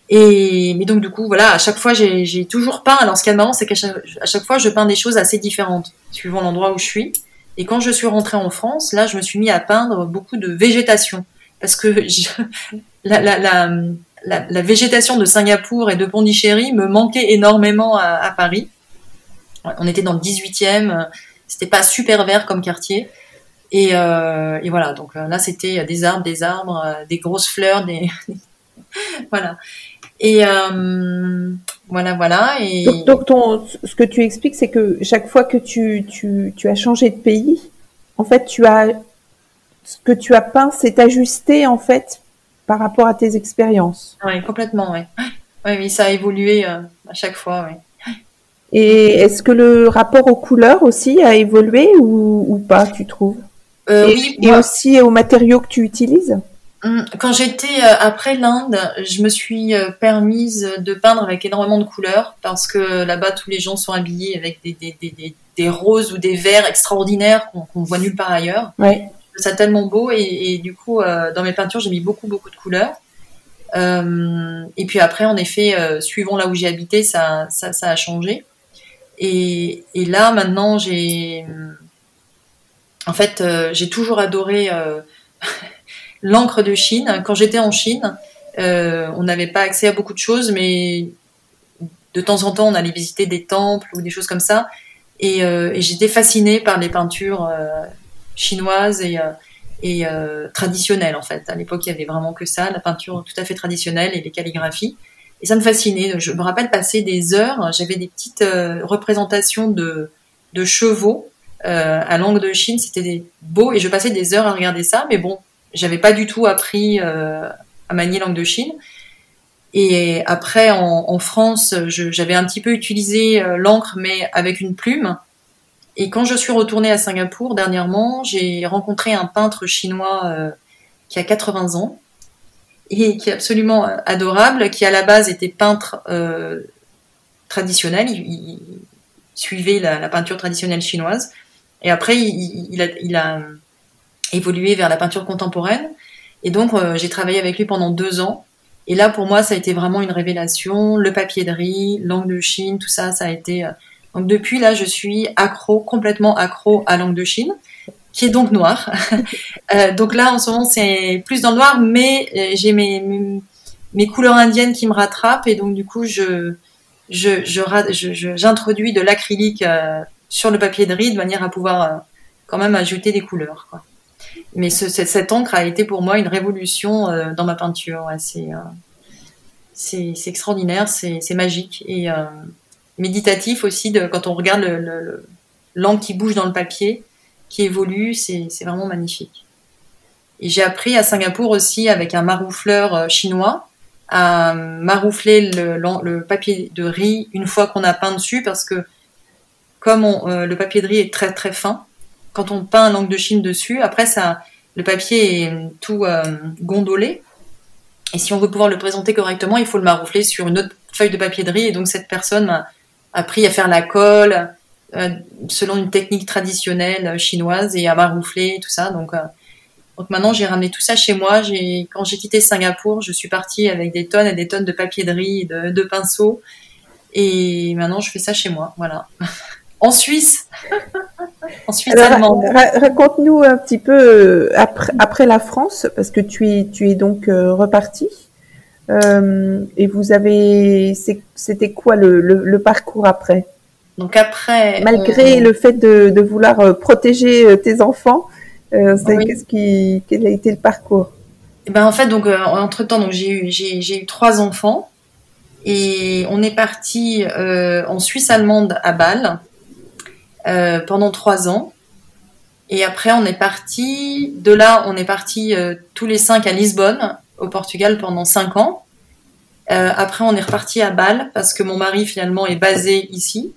Et mais donc du coup, voilà, à chaque fois, j'ai toujours peint. Alors, ce qui est marrant, c'est qu'à chaque, fois, je peins des choses assez différentes, suivant l'endroit où je suis. Et quand je suis rentrée en France, là, je me suis mis à peindre beaucoup de végétation. Parce que la, végétation de Singapour et de Pondichéry me manquait énormément à, Paris. On était dans le 18e, c'était pas super vert comme quartier. Et, euh, et, voilà, donc là c'était des arbres, des arbres, des grosses fleurs, des voilà. Et euh, voilà, voilà. Et... Donc, donc ton, ce que tu expliques, c'est que chaque fois que tu, tu, tu, as changé de pays, en fait, tu as ce que tu as peint s'est ajusté en fait par rapport à tes expériences. Oui, complètement, oui. Oui, oui, ça a évolué euh, à chaque fois, oui. Et est-ce que le rapport aux couleurs aussi a évolué ou, ou pas, tu trouves? Euh, et, Oui. Et aussi aux matériaux que tu utilises? Quand j'étais euh, après l'Inde, je me suis euh, permise de peindre avec énormément de couleurs parce que là-bas tous les gens sont habillés avec des, des, des, des roses ou des verts extraordinaires qu'on qu voit nulle part ailleurs. Ouais. Ça tellement beau et, et du coup euh, dans mes peintures j'ai mis beaucoup beaucoup de couleurs. Euh, et puis après en effet suivant là où j'ai habité ça, ça, ça a changé. Et, et là maintenant j'ai en fait j'ai toujours adoré l'encre de Chine. Quand j'étais en Chine, euh, on n'avait pas accès à beaucoup de choses, mais de temps en temps, on allait visiter des temples ou des choses comme ça. Et, euh, j'étais fascinée par les peintures euh, chinoises et, traditionnelles, en fait. À l'époque, il y avait vraiment que ça, la peinture tout à fait traditionnelle et les calligraphies. Et ça me fascinait. Je me rappelle passer des heures. J'avais des petites représentations de, chevaux à langue de Chine. C'était beau et je passais des heures à regarder ça. Mais bon, j'avais pas du tout appris euh, à manier langue de Chine. Et après, en, France, j'avais un petit peu utilisé euh, l'encre, mais avec une plume. Et quand je suis retournée à Singapour dernièrement, j'ai rencontré un peintre chinois euh, qui a 80 ans et qui est absolument adorable, qui à la base était peintre traditionnel, il, suivait la, peinture traditionnelle chinoise. Et après, il a évolué vers la peinture contemporaine. Et donc, euh, j'ai travaillé avec lui pendant deux ans. Et là, pour moi, ça a été vraiment une révélation. Le papier de riz, l'angle de Chine, tout ça, ça a été. Euh... Donc depuis là, je suis accro, complètement accro à l'angle de Chine, qui est donc noir. euh, donc là, en ce moment, c'est plus dans le noir, mais j'ai mes, mes, couleurs indiennes qui me rattrapent et donc du coup, je je j'introduis je, de l'acrylique sur le papier de riz de manière à pouvoir quand même ajouter des couleurs. Mais ce, cette, encre a été pour moi une révolution euh, dans ma peinture. Euh, c'est extraordinaire, c'est magique et euh, méditatif aussi. Quand on regarde l'encre qui bouge dans le papier, qui évolue, c'est vraiment magnifique. Et j'ai appris à Singapour aussi avec un maroufleur chinois à maroufler le, le, papier de riz une fois qu'on a peint dessus parce que comme le papier de riz est très très fin, quand on peint l'encre de Chine dessus, après ça, le papier est tout euh, gondolé. Et si on veut pouvoir le présenter correctement, il faut le maroufler sur une autre feuille de papier de riz. Et donc cette personne m'a appris à faire la colle euh, selon une technique traditionnelle chinoise et à maroufler tout ça. Donc, euh, maintenant j'ai ramené tout ça chez moi. Quand j'ai quitté Singapour, je suis partie avec des tonnes et des tonnes de papier de riz, de, de pinceaux. Et maintenant je fais ça chez moi. Voilà. en Suisse. en Suisse allemande. Ra Raconte-nous un petit peu euh, après, après, la France, parce que tu es, tu es donc euh, reparti. Euh, et vous avez, c'était quoi le, le, le, parcours après? Donc après, malgré on... le fait de, de vouloir protéger tes enfants, Euh, Qu'est-ce qui, quel a été le parcours? Et eh ben en fait donc euh, entre temps donc j'ai eu j'ai eu trois enfants et on est parti euh, en Suisse allemande à Bâle euh, pendant trois ans. Et après on est parti de là on est parti euh, tous les cinq à Lisbonne au Portugal pendant cinq ans. Euh, après on est reparti à Bâle parce que mon mari finalement est basé ici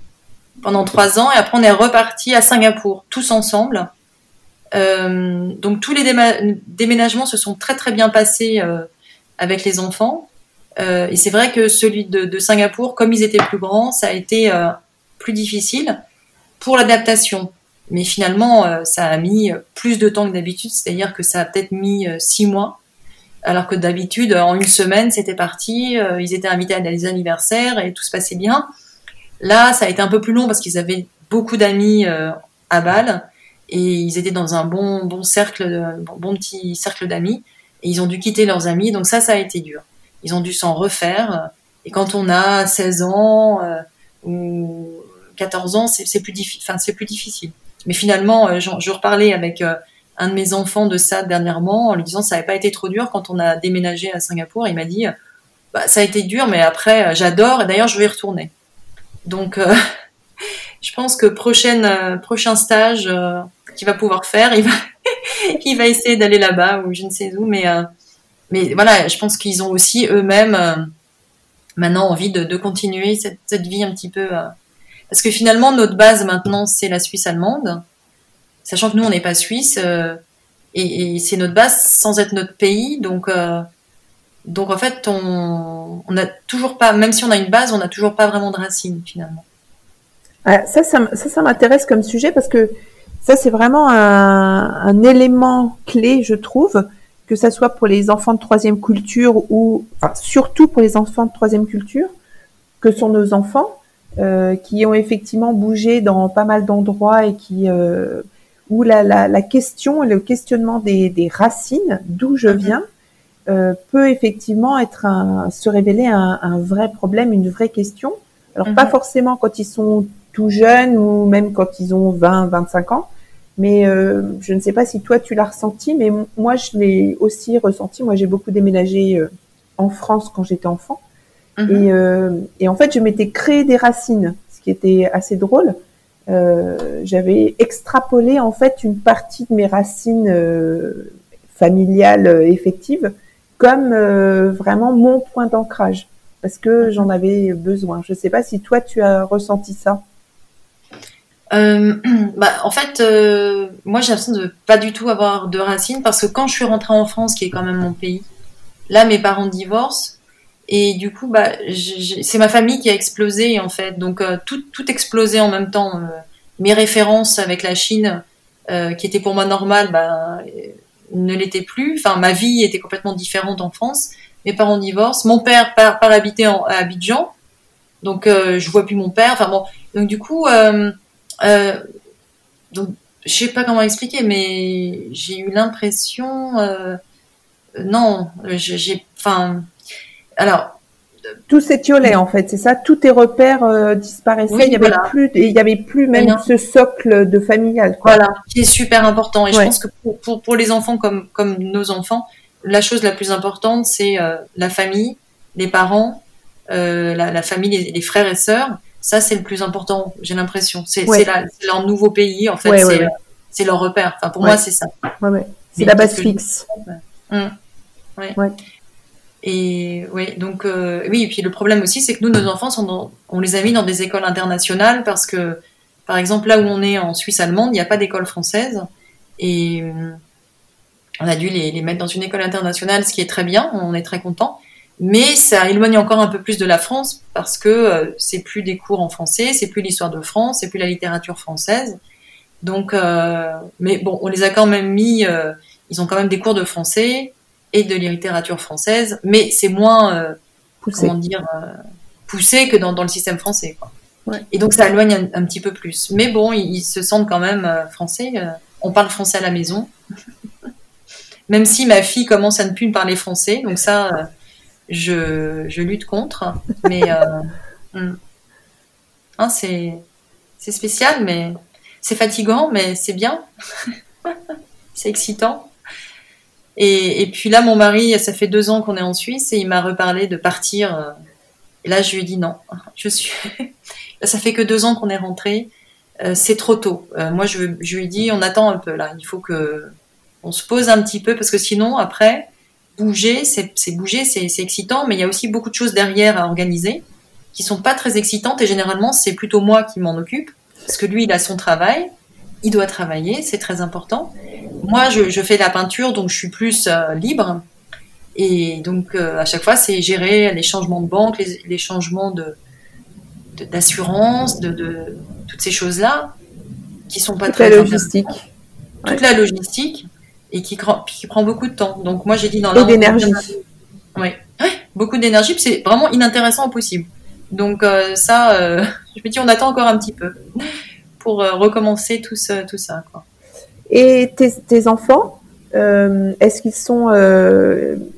pendant trois ans. Et après on est reparti à Singapour tous ensemble. Donc tous les déménagements se sont très très bien passés avec les enfants. Et c'est vrai que celui de, Singapour, comme ils étaient plus grands, ça a été plus difficile pour l'adaptation. Mais finalement, euh, ça a mis plus de temps que d'habitude, c'est-à-dire que ça a peut-être mis six mois, alors que d'habitude, en une semaine, c'était parti, ils étaient invités à des anniversaires et tout se passait bien. Là, ça a été un peu plus long parce qu'ils avaient beaucoup d'amis à Bâle et ils étaient dans un bon bon cercle, bon, petit cercle d'amis, et ils ont dû quitter leurs amis, donc ça, ça a été dur. Ils ont dû s'en refaire, et quand on a 16 ans euh, ou 14 ans, c'est plus, plus difficile. Mais finalement, euh, je reparlais avec euh, un de mes enfants de ça dernièrement en lui disant ça n'avait pas été trop dur quand on a déménagé à Singapour. Il m'a dit bah, ça a été dur, mais après j'adore et d'ailleurs je vais y retourner. Donc je pense que prochain stage, qu'il va pouvoir faire. Il va, il va essayer d'aller là-bas ou je ne sais où. Mais, euh, mais voilà, je pense qu'ils ont aussi eux-mêmes euh, maintenant envie de, continuer cette, vie un petit peu. Euh, parce que finalement, notre base maintenant, c'est la Suisse allemande. Sachant que nous, on n'est pas suisse. et, et c'est notre base sans être notre pays. Donc, donc en fait, on n'a toujours pas, même si on a une base, on n'a toujours pas vraiment de racines finalement. Ah, ça, ça, ça, m'intéresse comme sujet parce que ça, c'est vraiment un, un, élément clé, je trouve, que ça soit pour les enfants de troisième culture ou enfin, surtout pour les enfants de troisième culture, que sont nos enfants, euh, qui ont effectivement bougé dans pas mal d'endroits et qui euh, où la, la, la, question et le questionnement des, des racines, d'où je mhm. viens, euh, peut effectivement être un, se révéler un, un, vrai problème, une vraie question. Alors pas mhm. forcément quand ils sont tout jeunes ou même quand ils ont 20, 25 ans. Mais euh, je ne sais pas si toi tu l'as ressenti, mais moi je l'ai aussi ressenti. Moi j'ai beaucoup déménagé euh, en France quand j'étais enfant. Mhm. Et, euh, et, en fait je m'étais créé des racines, ce qui était assez drôle. Euh, j'avais extrapolé en fait une partie de mes racines euh, familiales effectives comme vraiment mon point d'ancrage parce que mhm. j'en avais besoin. Je ne sais pas si toi tu as ressenti ça. Euh, bah, en fait, euh, moi j'ai l'impression de pas du tout avoir de racines parce que quand je suis rentrée en France, qui est quand même mon pays, là mes parents divorcent et du coup, bah, c'est ma famille qui a explosé en fait. Donc euh, tout, tout explosé en même temps. Euh, mes références avec la Chine, euh, qui étaient pour moi normales, bah, ne l'étaient plus. Enfin, ma vie était complètement différente en France. Mes parents divorcent. Mon père part, part habiter en, à Abidjan, donc je vois plus mon père. Enfin bon, donc du coup. Donc, je sais pas comment expliquer, mais j'ai eu l'impression, non, j'ai, enfin, alors. Tout s'étiolait en fait, c'est ça. Tous tes repères euh, disparaissaient. il y avait plus, il y avait plus même ce socle de familial. Quoi. Voilà, qui est super important. Et je pense que pour, pour, pour, les enfants comme comme nos enfants, la chose la plus importante, c'est euh, la famille, les parents, euh, la, la, famille, les, les, frères et sœurs. Ça, c'est le plus important, j'ai l'impression. C'est leur nouveau pays, en fait. c'est leur repère. Enfin, pour moi, c'est ça. C'est la base fixe. Hum. Et oui, donc euh, oui. Et puis le problème aussi, c'est que nous, nos enfants, on les a mis dans des écoles internationales parce que, par exemple, là où on est en Suisse allemande, il n'y a pas d'école française et hum, on a dû les, mettre dans une école internationale, ce qui est très bien. On est très content mais ça éloigne encore un peu plus de la France parce que euh, c'est plus des cours en français, c'est plus l'histoire de France, c'est plus la littérature française. Donc, euh, mais bon, on les a quand même mis. Euh, ils ont quand même des cours de français et de littérature française, mais c'est moins euh, poussé. comment dire poussé que dans, dans, le système français. Quoi. Ouais. Et donc ça éloigne un, un, petit peu plus. Mais bon, ils, ils se sentent quand même français. on parle français à la maison, même si ma fille commence à ne plus me parler français. Donc ça je, je lutte contre. Mais euh, hmm. hein, c'est, c'est spécial, mais c'est fatigant, mais c'est bien. c'est excitant. Et, puis là, mon mari, ça fait deux ans qu'on est en Suisse et il m'a reparlé de partir. Et là, je lui ai dit non. Ça fait que deux ans qu'on est rentré. c'est trop tôt. moi, je, je lui ai dit, on attend un peu là. Il faut que on se pose un petit peu parce que sinon, après, bouger, c'est bouger, c'est excitant, mais il y a aussi beaucoup de choses derrière à organiser qui sont pas très excitantes et généralement c'est plutôt moi qui m'en occupe parce que lui il a son travail, il doit travailler, c'est très important. Moi je, fais la peinture donc je suis plus euh, libre et donc euh, à chaque fois c'est gérer les changements de banque, les, changements de d'assurance, de, toutes ces choses là qui sont pas toute très la logistique. Toute la logistique et qui, qui prend beaucoup de temps. Donc moi j'ai dit dans et d'énergie. Oui, beaucoup d'énergie, c'est vraiment inintéressant au possible. Donc euh, ça, je me dis on attend encore un petit peu pour recommencer tout, ça, tout ça. Quoi. Et tes, tes enfants, est-ce qu'ils sont,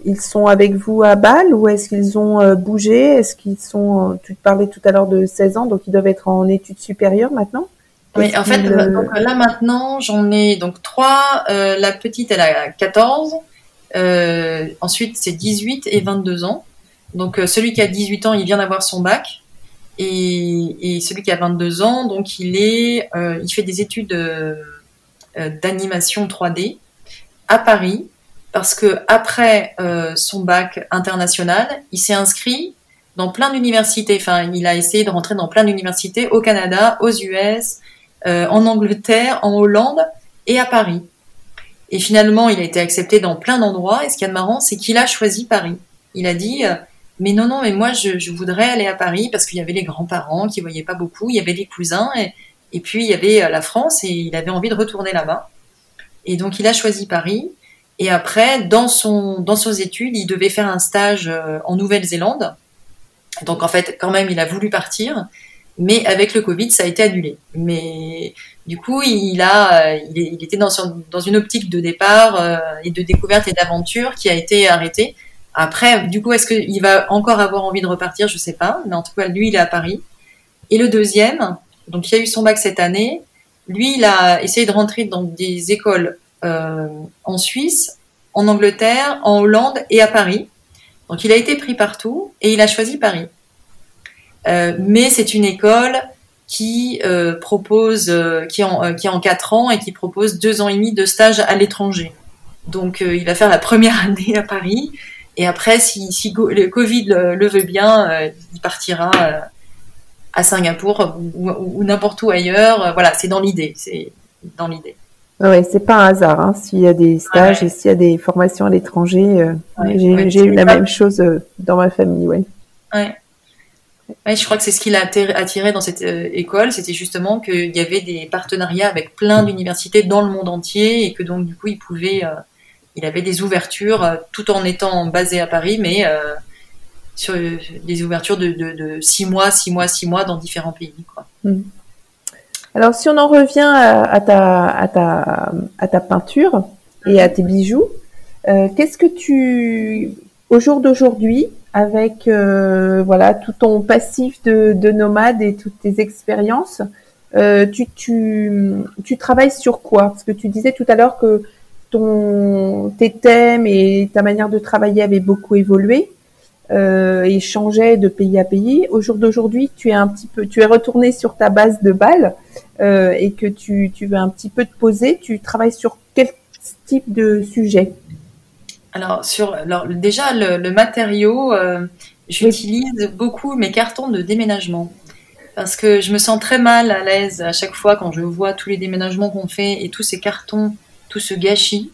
ils sont avec vous à Bâle ou est-ce qu'ils ont bougé? Est-ce qu'ils sont, tu parlais tout à l'heure de 16 ans, donc ils doivent être en études supérieures maintenant? Oui, en fait, donc, là maintenant, j'en ai donc trois. Euh, la petite, elle a 14. Euh, ensuite, c'est 18 et 22 ans. Donc, euh, celui qui a 18 ans, il vient d'avoir son bac. Et, et, celui qui a 22 ans, donc il est, euh, il fait des études euh, d'animation 3D à Paris, parce que après son bac international, il s'est inscrit dans plein d'universités. Enfin, il a essayé de rentrer dans plein d'universités au Canada, aux US, euh, en Angleterre, en Hollande et à Paris. Et finalement, il a été accepté dans plein d'endroits. Et ce qui est marrant, c'est qu'il a choisi Paris. Il a dit, euh, mais non, non, mais moi, je, je voudrais aller à Paris parce qu'il y avait les grands-parents qui voyaient pas beaucoup, il y avait les cousins, et, et puis il y avait euh, la France, et il avait envie de retourner là-bas. Et donc, il a choisi Paris. Et après, dans son dans ses études, il devait faire un stage en Nouvelle-Zélande. Donc, en fait, quand même, il a voulu partir. Mais avec le Covid, ça a été annulé. Mais du coup, il a, il, était dans, dans une optique de départ euh, et de découverte et d'aventure qui a été arrêtée. Après, du coup, est-ce qu'il va encore avoir envie de repartir? Je sais pas. Mais en tout cas, lui, il est à Paris. Et le deuxième, donc il a eu son bac cette année. Lui, il a essayé de rentrer dans des écoles euh, en Suisse, en Angleterre, en Hollande et à Paris. Donc il a été pris partout et il a choisi Paris. Euh, mais c'est une école qui euh, propose, qui, en, qui est en quatre ans et qui propose deux ans et demi de stage à l'étranger. Donc il va faire la première année à Paris et après, si le Covid le, veut bien, il partira à Singapour ou, n'importe où ailleurs. voilà, c'est dans l'idée. C'est dans l'idée. Ouais, c'est pas un hasard. Hein, s'il y a des stages et s'il y a des formations à l'étranger, j'ai eu la même chose dans ma famille. Ouais. ouais. Ouais, je crois que c'est ce qui l'a attiré dans cette euh, école, c'était justement qu'il y avait des partenariats avec plein d'universités dans le monde entier et que donc du coup il pouvait, euh, il avait des ouvertures euh, tout en étant basé à Paris, mais sur des ouvertures de, de, six mois, six mois, six mois dans différents pays. Hmm. Alors si on en revient à, ta, peinture et à tes bijoux, qu'est-ce que tu, au jour d'aujourd'hui, avec euh, voilà tout ton passif de, de, nomade et toutes tes expériences. Euh, tu, tu, tu travailles sur quoi? Parce que tu disais tout à l'heure que ton, tes thèmes et ta manière de travailler avaient beaucoup évolué euh, et changeaient de pays à pays. Au jour d'aujourd'hui, tu es un petit peu, tu es retourné sur ta base de balle euh, et que tu, tu veux un petit peu te poser. Tu travailles sur quel type de sujet? Alors, sur, alors déjà, le, matériau, euh, j'utilise beaucoup mes cartons de déménagement. Parce que je me sens très mal à l'aise à chaque fois quand je vois tous les déménagements qu'on fait et tous ces cartons, tout ce gâchis.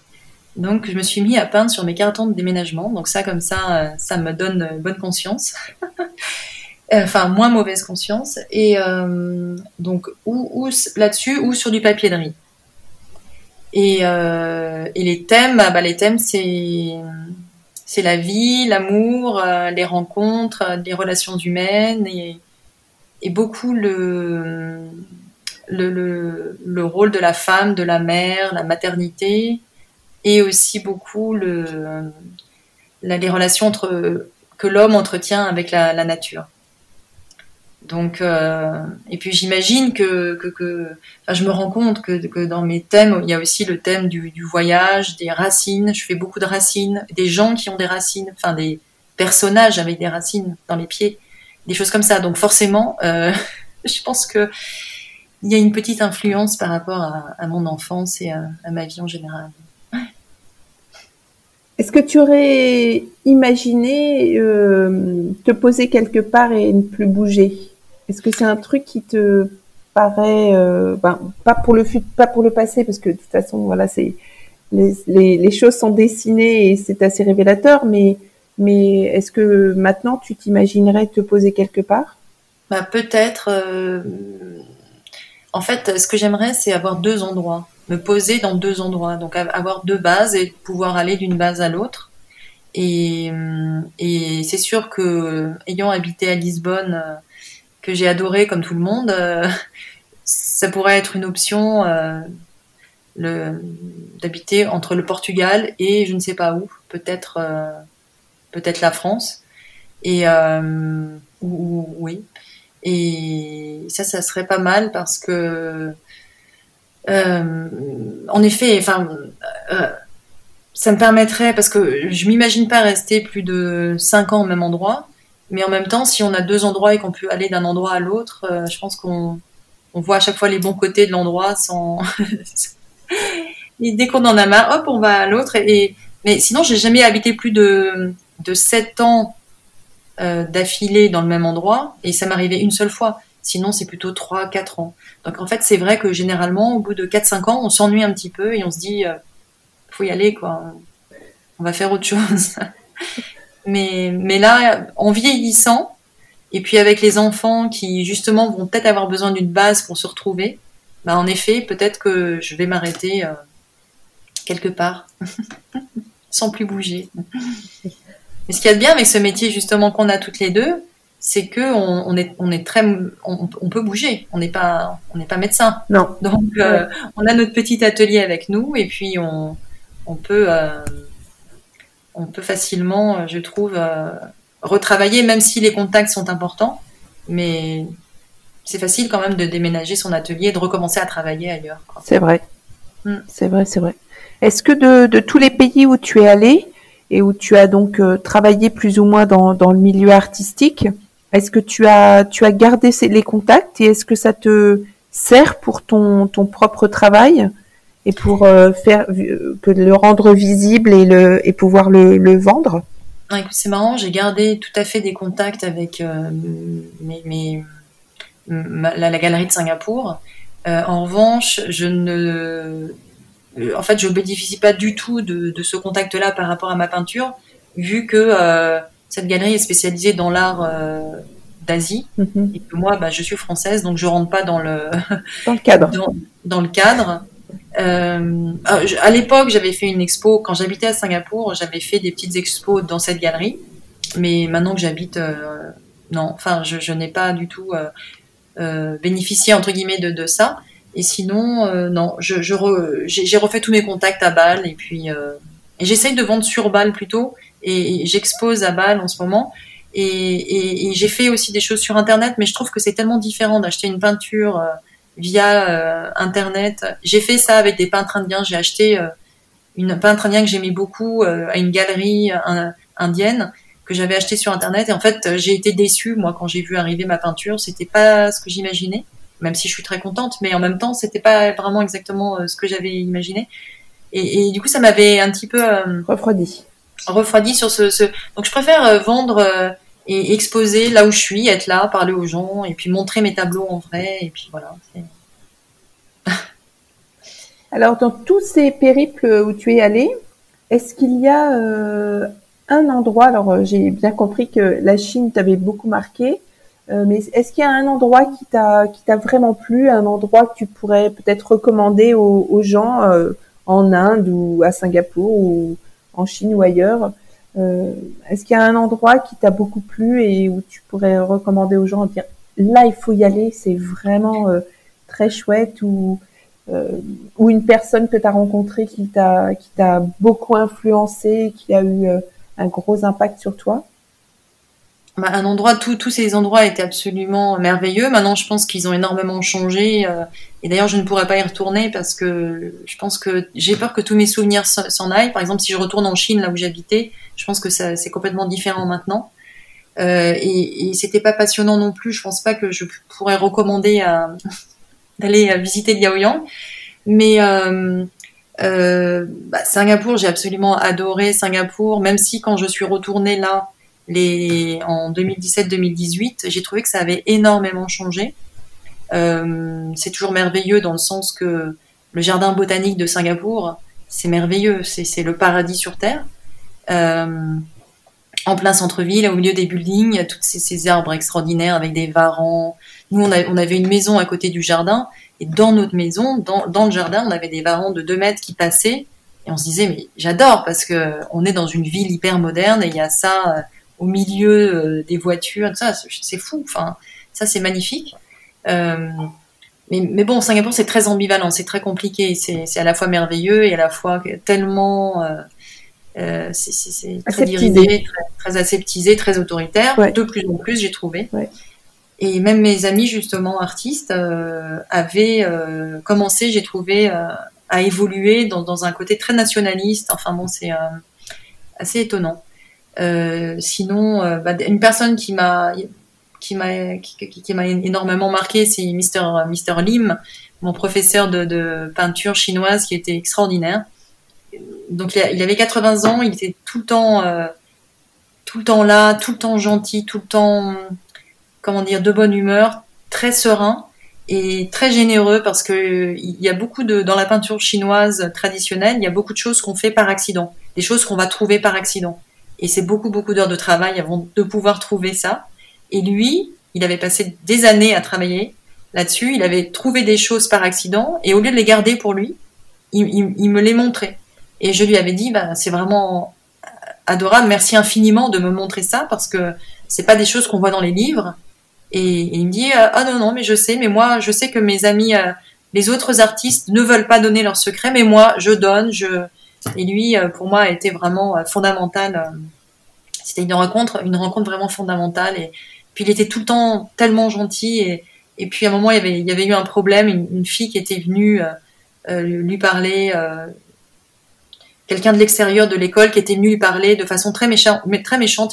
Donc, je me suis mis à peindre sur mes cartons de déménagement. Donc, ça, comme ça, euh, ça me donne bonne conscience. enfin, moins mauvaise conscience. Et euh, donc, ou, ou là-dessus, ou sur du papier de riz. Et, euh, les thèmes, bah, les thèmes, c'est la vie, l'amour, euh, les rencontres, euh, les relations humaines et, beaucoup le, rôle de la femme, de la mère, la maternité et aussi beaucoup les relations que l'homme entretient avec la, nature. Donc, euh, et puis j'imagine que, je me rends compte que, dans mes thèmes, il y a aussi le thème du, voyage, des racines. Je fais beaucoup de racines, des gens qui ont des racines, enfin des personnages avec des racines dans les pieds, des choses comme ça. Donc forcément, euh, je pense que il y a une petite influence par rapport à, mon enfance et à, ma vie en général. Est-ce que tu aurais imaginé euh, te poser quelque part et ne plus bouger? Est-ce que c'est un truc qui te paraît, euh, ben, pas pour le futur, pas pour le passé, parce que de toute façon, voilà, c'est les, choses sont dessinées et c'est assez révélateur, mais mais est-ce que maintenant tu t'imaginerais te poser quelque part? Bah, peut-être. Euh, en fait, ce que j'aimerais, c'est avoir deux endroits, me poser dans deux endroits, donc avoir deux bases et pouvoir aller d'une base à l'autre. Et, et c'est sûr que ayant habité à Lisbonne que j'ai adoré comme tout le monde, euh, ça pourrait être une option euh, d'habiter entre le Portugal et je ne sais pas où, peut-être euh, peut-être la France. Et oui. Et ça, ça serait pas mal parce que en effet, enfin ça me permettrait parce que je m'imagine pas rester plus de cinq ans au même endroit mais en même temps, si on a deux endroits et qu'on peut aller d'un endroit à l'autre, euh, je pense qu'on on voit à chaque fois les bons côtés de l'endroit sans. et dès qu'on en a marre, hop, on va à l'autre. Et, mais sinon, j'ai jamais habité plus de de sept ans euh, d'affilée dans le même endroit, et ça m'arrivait une seule fois. Sinon, c'est plutôt trois, quatre ans. Donc en fait, c'est vrai que généralement, au bout de quatre, cinq ans, on s'ennuie un petit peu et on se dit, euh, faut y aller, quoi. On va faire autre chose. Mais, mais là, en vieillissant, et puis avec les enfants qui justement vont peut-être avoir besoin d'une base pour se retrouver, bah en effet, peut-être que je vais m'arrêter euh, quelque part, sans plus bouger. Mais ce qu'il y a de bien avec ce métier justement qu'on a toutes les deux, c'est que on, on, est on est très on, on peut bouger. On n'est pas on n'est pas médecin. Non. Donc euh, on a notre petit atelier avec nous et puis on on peut euh, on peut facilement, euh, je trouve, euh, retravailler, même si les contacts sont importants. Mais c'est facile quand même de déménager son atelier et de recommencer à travailler ailleurs. C'est vrai. Mm. C'est vrai, c'est vrai. Est-ce que de, tous les pays où tu es allé et où tu as donc euh, travaillé plus ou moins dans, le milieu artistique, est-ce que tu as, tu as gardé les contacts et est-ce que ça te sert pour ton, ton propre travail et pour euh, faire que le rendre visible et le et pouvoir le, vendre? C'est marrant, j'ai gardé tout à fait des contacts avec euh, la, galerie de Singapour. Euh, en revanche, je ne, en fait, je bénéficie pas du tout de, de ce contact-là par rapport à ma peinture, vu que cette galerie est spécialisée dans l'art d'Asie mm-hmm. et que moi, bah, je suis française, donc je rentre pas dans le dans le cadre. dans, dans le cadre. Euh, à l'époque, j'avais fait une expo quand j'habitais à Singapour. J'avais fait des petites expos dans cette galerie, mais maintenant que j'habite, euh, non, enfin, je, je n'ai pas du tout euh, euh bénéficié entre guillemets de, de ça. Et sinon, euh, non, j'ai refait tous mes contacts à Bâle et puis et j'essaye de vendre sur Bâle plutôt. Et, j'expose à Bâle en ce moment. Et, j'ai fait aussi des choses sur Internet, mais je trouve que c'est tellement différent d'acheter une peinture via euh, Internet. J'ai fait ça avec des peintres indiens. J'ai acheté euh, une peintre indien que j'aimais beaucoup euh, à une galerie indienne que j'avais acheté sur Internet. Et en fait, j'ai été déçue, moi, quand j'ai vu arriver ma peinture. C'était pas ce que j'imaginais, même si je suis très contente. Mais en même temps, c'était pas vraiment exactement ce que j'avais imaginé. Et, et, du coup, ça m'avait un petit peu refroidi. Refroidi sur ce, ce... Donc, je préfère vendre et exposer là où je suis, être là, parler aux gens, et puis montrer mes tableaux en vrai, et puis voilà. Alors, dans tous ces périples où tu es allé, est-ce qu'il y a euh, un endroit, alors euh, j'ai bien compris que la Chine t'avait beaucoup marqué, euh, mais est-ce qu'il y a un endroit qui t'a qui t'a vraiment plu, un endroit que tu pourrais peut-être recommander aux, gens en Inde ou à Singapour ou en Chine ou ailleurs? Euh, est-ce qu'il y a un endroit qui t'a beaucoup plu et où tu pourrais recommander aux gens dire là il faut y aller, c'est vraiment euh, très chouette ou euh, ou une personne que tu as rencontrée qui t'a qui t'a beaucoup influencé, qui a eu un gros impact sur toi? Un endroit, tous ces endroits étaient absolument merveilleux. Maintenant, je pense qu'ils ont énormément changé. Euh, et d'ailleurs, je ne pourrais pas y retourner parce que je pense que j'ai peur que tous mes souvenirs s'en aillent. Par exemple, si je retourne en Chine, là où j'habitais, je pense que c'est complètement différent maintenant. Euh, et, et c'était pas passionnant non plus. Je pense pas que je pourrais recommander d'aller visiter Liaoyang. Mais euh, euh, bah, Singapour, j'ai absolument adoré Singapour, même si quand je suis retournée là, en 2017-2018, j'ai trouvé que ça avait énormément changé. Euh, c'est toujours merveilleux dans le sens que le jardin botanique de Singapour, c'est merveilleux, c'est le paradis sur Terre. Euh, en plein centre-ville, au milieu des buildings, tous ces, ces, arbres extraordinaires avec des varans. Nous, on, avait une maison à côté du jardin, et dans notre maison, dans, le jardin, on avait des varans de 2 mètres qui passaient, et on se disait, mais j'adore, parce que on est dans une ville hyper moderne, et il y a ça au milieu euh, des voitures, ça, c'est fou. Enfin, ça c'est magnifique. Euh, mais, mais, bon, Singapour c'est très ambivalent, c'est très compliqué. C'est à la fois merveilleux et à la fois tellement euh, euh c'est très dirigé, très, très, aseptisé, très autoritaire. De plus en plus, j'ai trouvé. Ouais. Et même mes amis justement artistes avaient commencé, j'ai trouvé, à évoluer dans, dans, un côté très nationaliste. Enfin bon, c'est assez étonnant. Euh, sinon, euh, bah, une personne qui m'a qui m'a qui, m'a énormément marqué, c'est Mister Mister Lim, mon professeur de, peinture chinoise qui était extraordinaire. Donc il, avait 80 ans, il était tout le temps euh, tout le temps là, tout le temps gentil, tout le temps comment dire de bonne humeur, très serein et très généreux parce que il y a beaucoup de dans la peinture chinoise traditionnelle, il y a beaucoup de choses qu'on fait par accident, des choses qu'on va trouver par accident. Et c'est beaucoup, beaucoup d'heures de travail avant de pouvoir trouver ça. Et lui, il avait passé des années à travailler là-dessus. Il avait trouvé des choses par accident. Et au lieu de les garder pour lui, il, me les montrait. Et je lui avais dit, bah, c'est vraiment adorable. Merci infiniment de me montrer ça parce que c'est pas des choses qu'on voit dans les livres. Et, il me dit, ah non, non, mais je sais, mais moi, je sais que mes amis, euh, les autres artistes ne veulent pas donner leurs secrets, mais moi, je donne, je, et lui, euh, pour moi, a été vraiment euh, fondamental. Euh, c'était une rencontre, une rencontre vraiment fondamentale. Et puis il était tout le temps tellement gentil. Et, puis à un moment, il y avait, eu un problème. Une, fille qui était venue lui parler. Quelqu'un de l'extérieur de l'école qui était venu lui parler de façon très méchante.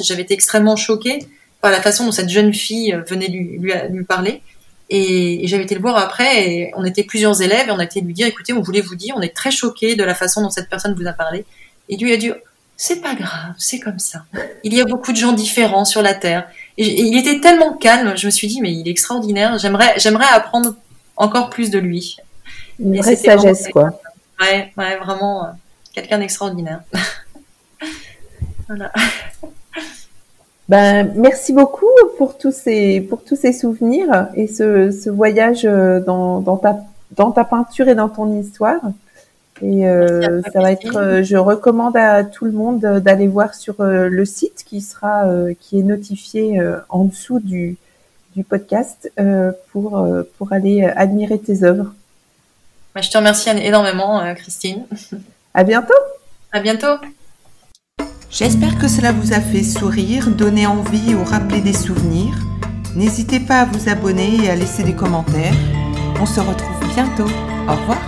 Et j'avais été extrêmement choquée par la façon dont cette jeune fille venait lui parler. Et, j'avais été le voir après, et on était plusieurs élèves, et on a été lui dire, écoutez, on voulait vous dire, on est très choqués de la façon dont cette personne vous a parlé. Et lui a dit, c'est pas grave, c'est comme ça. Il y a beaucoup de gens différents sur la Terre. Et, il était tellement calme, je me suis dit, mais il est extraordinaire, j'aimerais, j'aimerais apprendre encore plus de lui. Une vraie sagesse, quoi. Ouais, ouais, vraiment, euh, quelqu'un d'extraordinaire. voilà. Ben, merci beaucoup pour tous ces pour tous ces souvenirs et ce, ce voyage euh, dans, dans ta dans ta peinture et dans ton histoire. Et euh, ça va être, euh, je recommande à tout le monde d'aller voir sur le site qui sera, qui est notifié en dessous du, du podcast pour pour aller admirer tes œuvres. Ben, je te remercie énormément, Christine. À bientôt. À bientôt. J'espère que cela vous a fait sourire, donner envie ou rappeler des souvenirs. N'hésitez pas à vous abonner et à laisser des commentaires. On se retrouve bientôt. Au revoir.